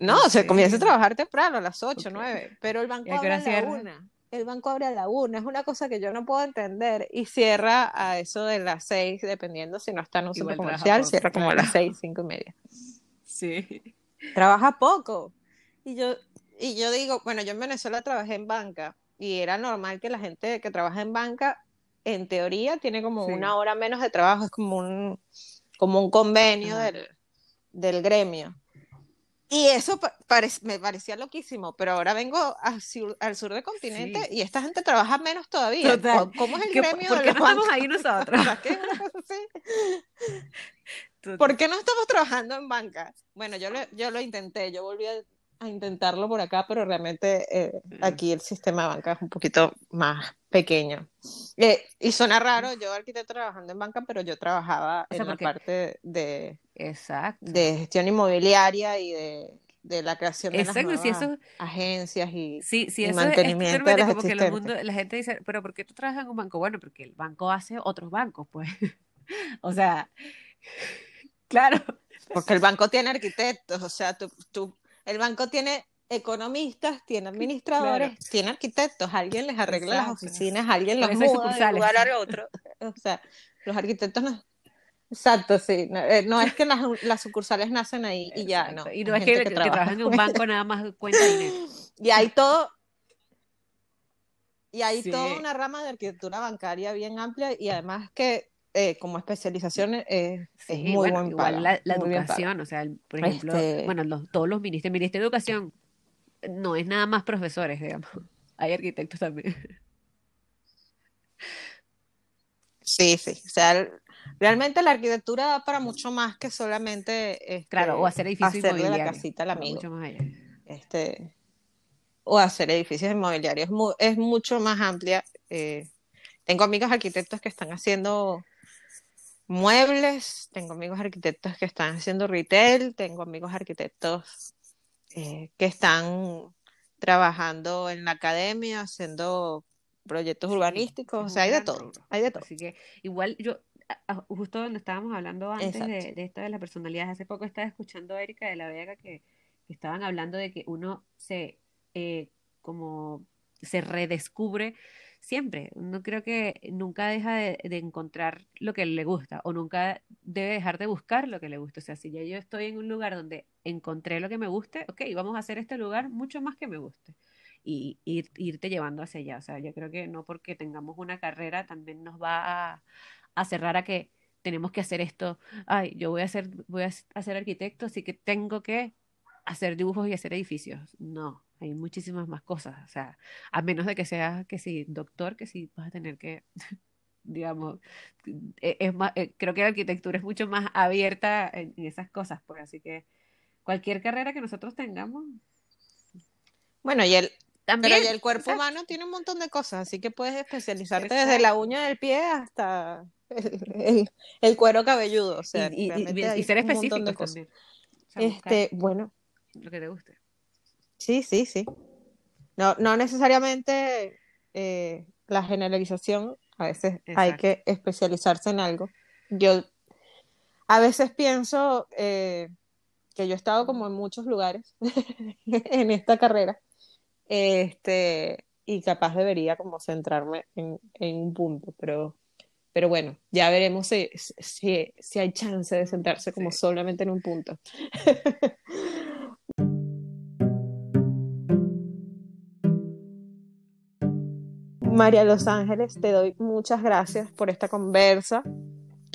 No, se comienza a trabajar temprano, a las 8, 9, pero el banco abre a la 1. El banco abre a la 1, es una cosa que yo no puedo entender y cierra a eso de las 6, dependiendo si no está en un centro comercial, cierra como a las 6, 5 y media. Sí. Trabaja poco. Y yo, y yo digo, bueno, yo en Venezuela trabajé en banca y era normal que la gente que trabaja en banca, en teoría, tiene como una hora menos de trabajo, es como un, como un convenio del, del gremio. Y eso me parecía loquísimo, pero ahora vengo al sur, al sur del continente y esta gente trabaja menos todavía. ¿Cómo es el gremio ¿Por qué no estamos ahí nosotros? ¿Por qué no estamos trabajando en banca? Bueno, yo lo, yo lo intenté, yo volví a, intentarlo por acá, pero realmente eh, aquí el sistema de banca es un poquito más pequeño. Eh, y suena raro, yo arquitecto trabajando en banca, pero yo trabajaba en la parte de Exacto. de gestión inmobiliaria y de, de la creación de las nuevas agencias y, sí, sí, y mantenimiento de las como que mundo, la gente dice, pero ¿por qué tú trabajas en un banco? Bueno, porque el banco hace otros bancos, pues. o sea, claro. Porque el banco tiene arquitectos, o sea, tú, tú, el banco tiene economistas, tiene administradores, tiene arquitectos, alguien les arregla las oficinas, alguien los muda de un lugar al otro. O sea, los arquitectos no, Exacto, sí. No, eh, es que las, las, sucursales nacen ahí y ya, no. Y no es que, trabajan en un banco nada más cuenta dinero. Y hay todo. Y hay Sí. toda una rama de arquitectura bancaria bien amplia y además que eh, como especialización eh, es muy bueno, buen igual la, educación, o sea, el- por ejemplo, Este- bueno, los- todos los ministerios, el Ministerio de Educación no es nada más profesores, digamos. Hay arquitectos también. Sí, sí. O sea, realmente la arquitectura da para mucho más que solamente este, Claro, o hacer edificios hacerle la casita al amigo. mucho más allá. Este, o hacer edificios inmobiliarios. Mu- Es, mucho más amplia. eh, tengo amigos arquitectos que están haciendo muebles, tengo amigos arquitectos que están haciendo retail, tengo amigos arquitectos eh, que están trabajando en la academia, haciendo proyectos urbanísticos, o sea, hay de todo, rubro. hay de todo. Así que igual yo, justo donde estábamos hablando antes de, de esto de las personalidades, hace poco estaba escuchando a Erika de la Vega que, que estaban hablando de que uno se, eh, como se redescubre siempre. Uno creo que nunca deja de, encontrar lo que le gusta o nunca debe dejar de buscar lo que le gusta. O sea, si ya yo estoy en un lugar donde encontré lo que me guste, ok, vamos a hacer este lugar mucho más que me guste y ir, irte llevando hacia allá. O sea, yo creo que no porque tengamos una carrera también nos va a, cerrar a que tenemos que hacer esto. Ay, yo voy a ser, voy a ser arquitecto, así que tengo que hacer dibujos y hacer edificios. No, hay muchísimas más cosas. O sea, a menos de que seas que sí, doctor, que sí vas a tener que, digamos, e- es más, eh, creo que la arquitectura es mucho más abierta en, en esas cosas, pues así que cualquier carrera que nosotros tengamos, Bueno, y el, también. pero el cuerpo humano tiene un montón de cosas, así que puedes especializarte Exacto. desde la uña del pie hasta el, el- el cuero cabelludo, o sea, y, y- y- realmente y hay ser cosas. también. O sea, buscar Este, bueno, lo que te guste. Sí, sí, sí. No, no necesariamente eh, la generalización, a veces hay que especializarse en algo. Yo a veces pienso eh, que yo he estado como en muchos lugares en esta carrera, este, y capaz debería como centrarme en, en un punto, pero, pero bueno, ya veremos si, si, si hay chance de centrarse como Sí. solamente en un punto. María Los Ángeles, te doy muchas gracias por esta conversa.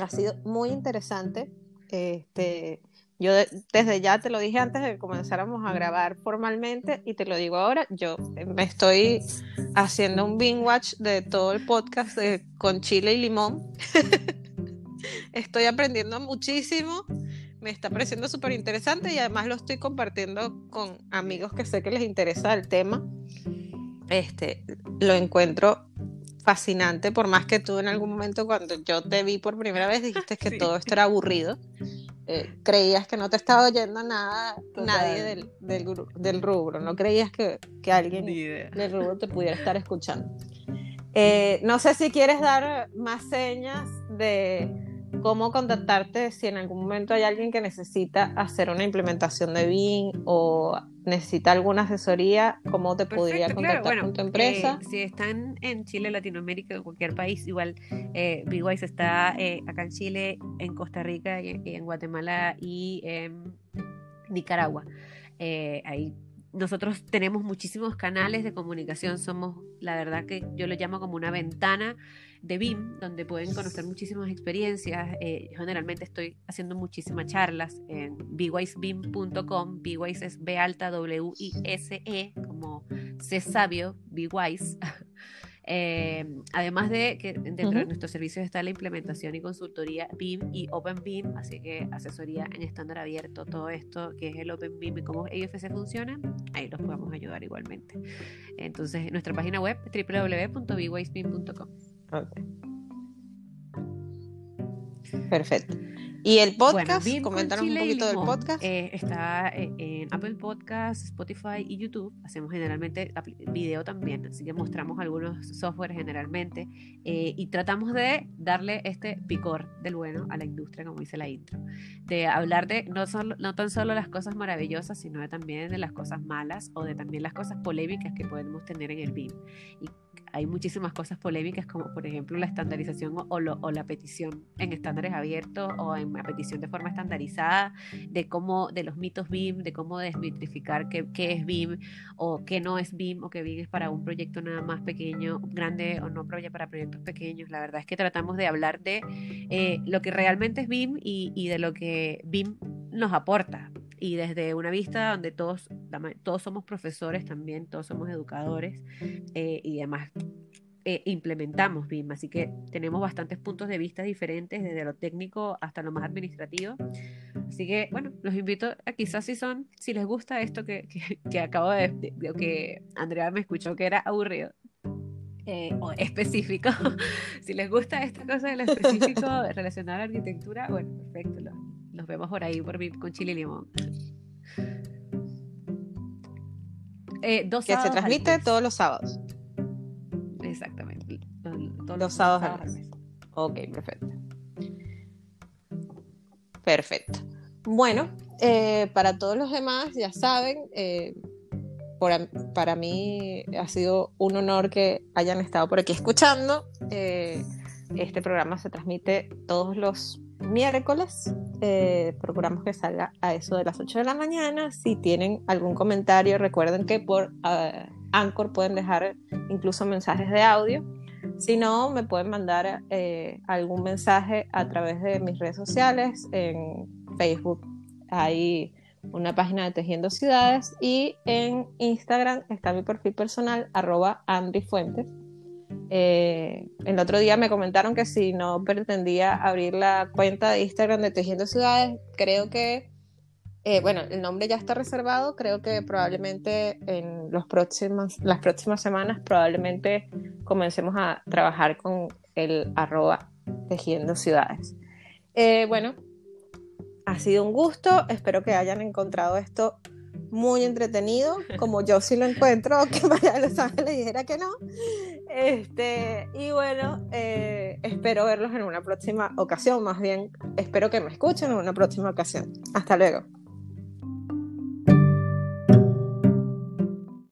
Ha sido muy interesante. Este, yo de- desde ya te lo dije antes de que comenzáramos a grabar formalmente y te lo digo ahora, yo me estoy haciendo un binge watch de todo el podcast con chile y limón. estoy aprendiendo muchísimo, me está pareciendo súper interesante y además lo estoy compartiendo con amigos que sé que les interesa el tema. Este, lo encuentro fascinante, por más que tú en algún momento cuando yo te vi por primera vez dijiste que Sí. todo esto era aburrido. Eh, creías que no te estaba oyendo nada, Total. nadie del, del, rubro, no creías que, que alguien del rubro te pudiera estar escuchando. Eh, no sé si quieres dar más señas de cómo contactarte si en algún momento hay alguien que necesita hacer una implementación de BIM o necesita alguna asesoría, cómo te podría Perfecto, contactar claro, bueno, con tu empresa. eh, si están en Chile, Latinoamérica, en cualquier país, igual eh, Bigwise está eh, acá en Chile, en Costa Rica, y, en Guatemala y en Nicaragua. Eh, ahí nosotros tenemos muchísimos canales de comunicación, somos, la verdad que yo lo llamo como una ventana de BIM, donde pueden conocer muchísimas experiencias. Eh, generalmente estoy haciendo muchísimas charlas en bwisebim.com. Bwise es B alta W I S E, como C sabio, Bwise. Eh, además de que dentro de nuestros servicios está la implementación y consultoría BIM y OpenBIM, así que asesoría en estándar abierto, todo esto que es el OpenBIM y cómo IFC funciona, ahí los podemos ayudar igualmente. Entonces, nuestra página web www.bwisebim.com. Perfecto. ¿Y el podcast? BIM con Coméntanos un poquito del podcast. eh, está eh, en Apple Podcasts, Spotify y YouTube. Hacemos generalmente video también, así que mostramos algunos software generalmente eh, y tratamos de darle este picor del bueno a la industria, como dice la intro. De hablar de no, solo, no tan solo las cosas maravillosas, sino de también de las cosas malas o de también las cosas polémicas que podemos tener en el BIM. Y hay muchísimas cosas polémicas, como por ejemplo la estandarización o, lo- o la petición en estándares abiertos o en a petición de forma estandarizada de cómo, de los mitos BIM, de cómo desmitrificar qué, qué es BIM o qué no es BIM o qué BIM es para un proyecto nada más pequeño, grande o no para proyectos pequeños. La verdad es que tratamos de hablar de eh, lo que realmente es BIM y de lo que BIM nos aporta y desde una vista donde todos, todos somos profesores también, todos somos educadores eh, y además eh, implementamos BIM, así que tenemos bastantes puntos de vista diferentes, desde lo técnico hasta lo más administrativo. Así que, bueno, los invito a quizás si son, si les gusta esto que, que, acabo de, de, que Andrea me escuchó que era aburrido, eh, o específico. si les gusta esta cosa de lo específico relacionado a la arquitectura, bueno, perfecto, nos vemos por ahí por con chile y limón. Eh, que se transmite todos los sábados. Exactamente. Todos los, sábados, al mes. Ok, perfecto. Perfecto. Bueno, eh, para todos los demás, ya saben, eh, para mí ha sido un honor que hayan estado por aquí escuchando. este programa se transmite todos los miércoles. Eh, procuramos que salga a eso de las 8 de la mañana. Si tienen algún comentario, recuerden que por uh, Anchor pueden dejar incluso mensajes de audio. Si no, me pueden mandar eh, algún mensaje a través de mis redes sociales. En Facebook hay una página de Tejiendo Ciudades y en Instagram está mi perfil personal, arroba Andri Fuentes. Eh, el otro día me comentaron que si no pretendía abrir la cuenta de Instagram de Tejiendo Ciudades, creo que, eh, bueno, el nombre ya está reservado, creo que probablemente en los las próximas semanas probablemente comencemos a trabajar con el arroba Tejiendo Ciudades. Eh, bueno, ha sido un gusto, espero que hayan encontrado esto muy entretenido, como yo sí lo encuentro, que María de Los Ángeles dijera que no. Este, y bueno, eh, espero verlos en una próxima ocasión, más bien espero que me escuchen en una próxima ocasión. Hasta luego.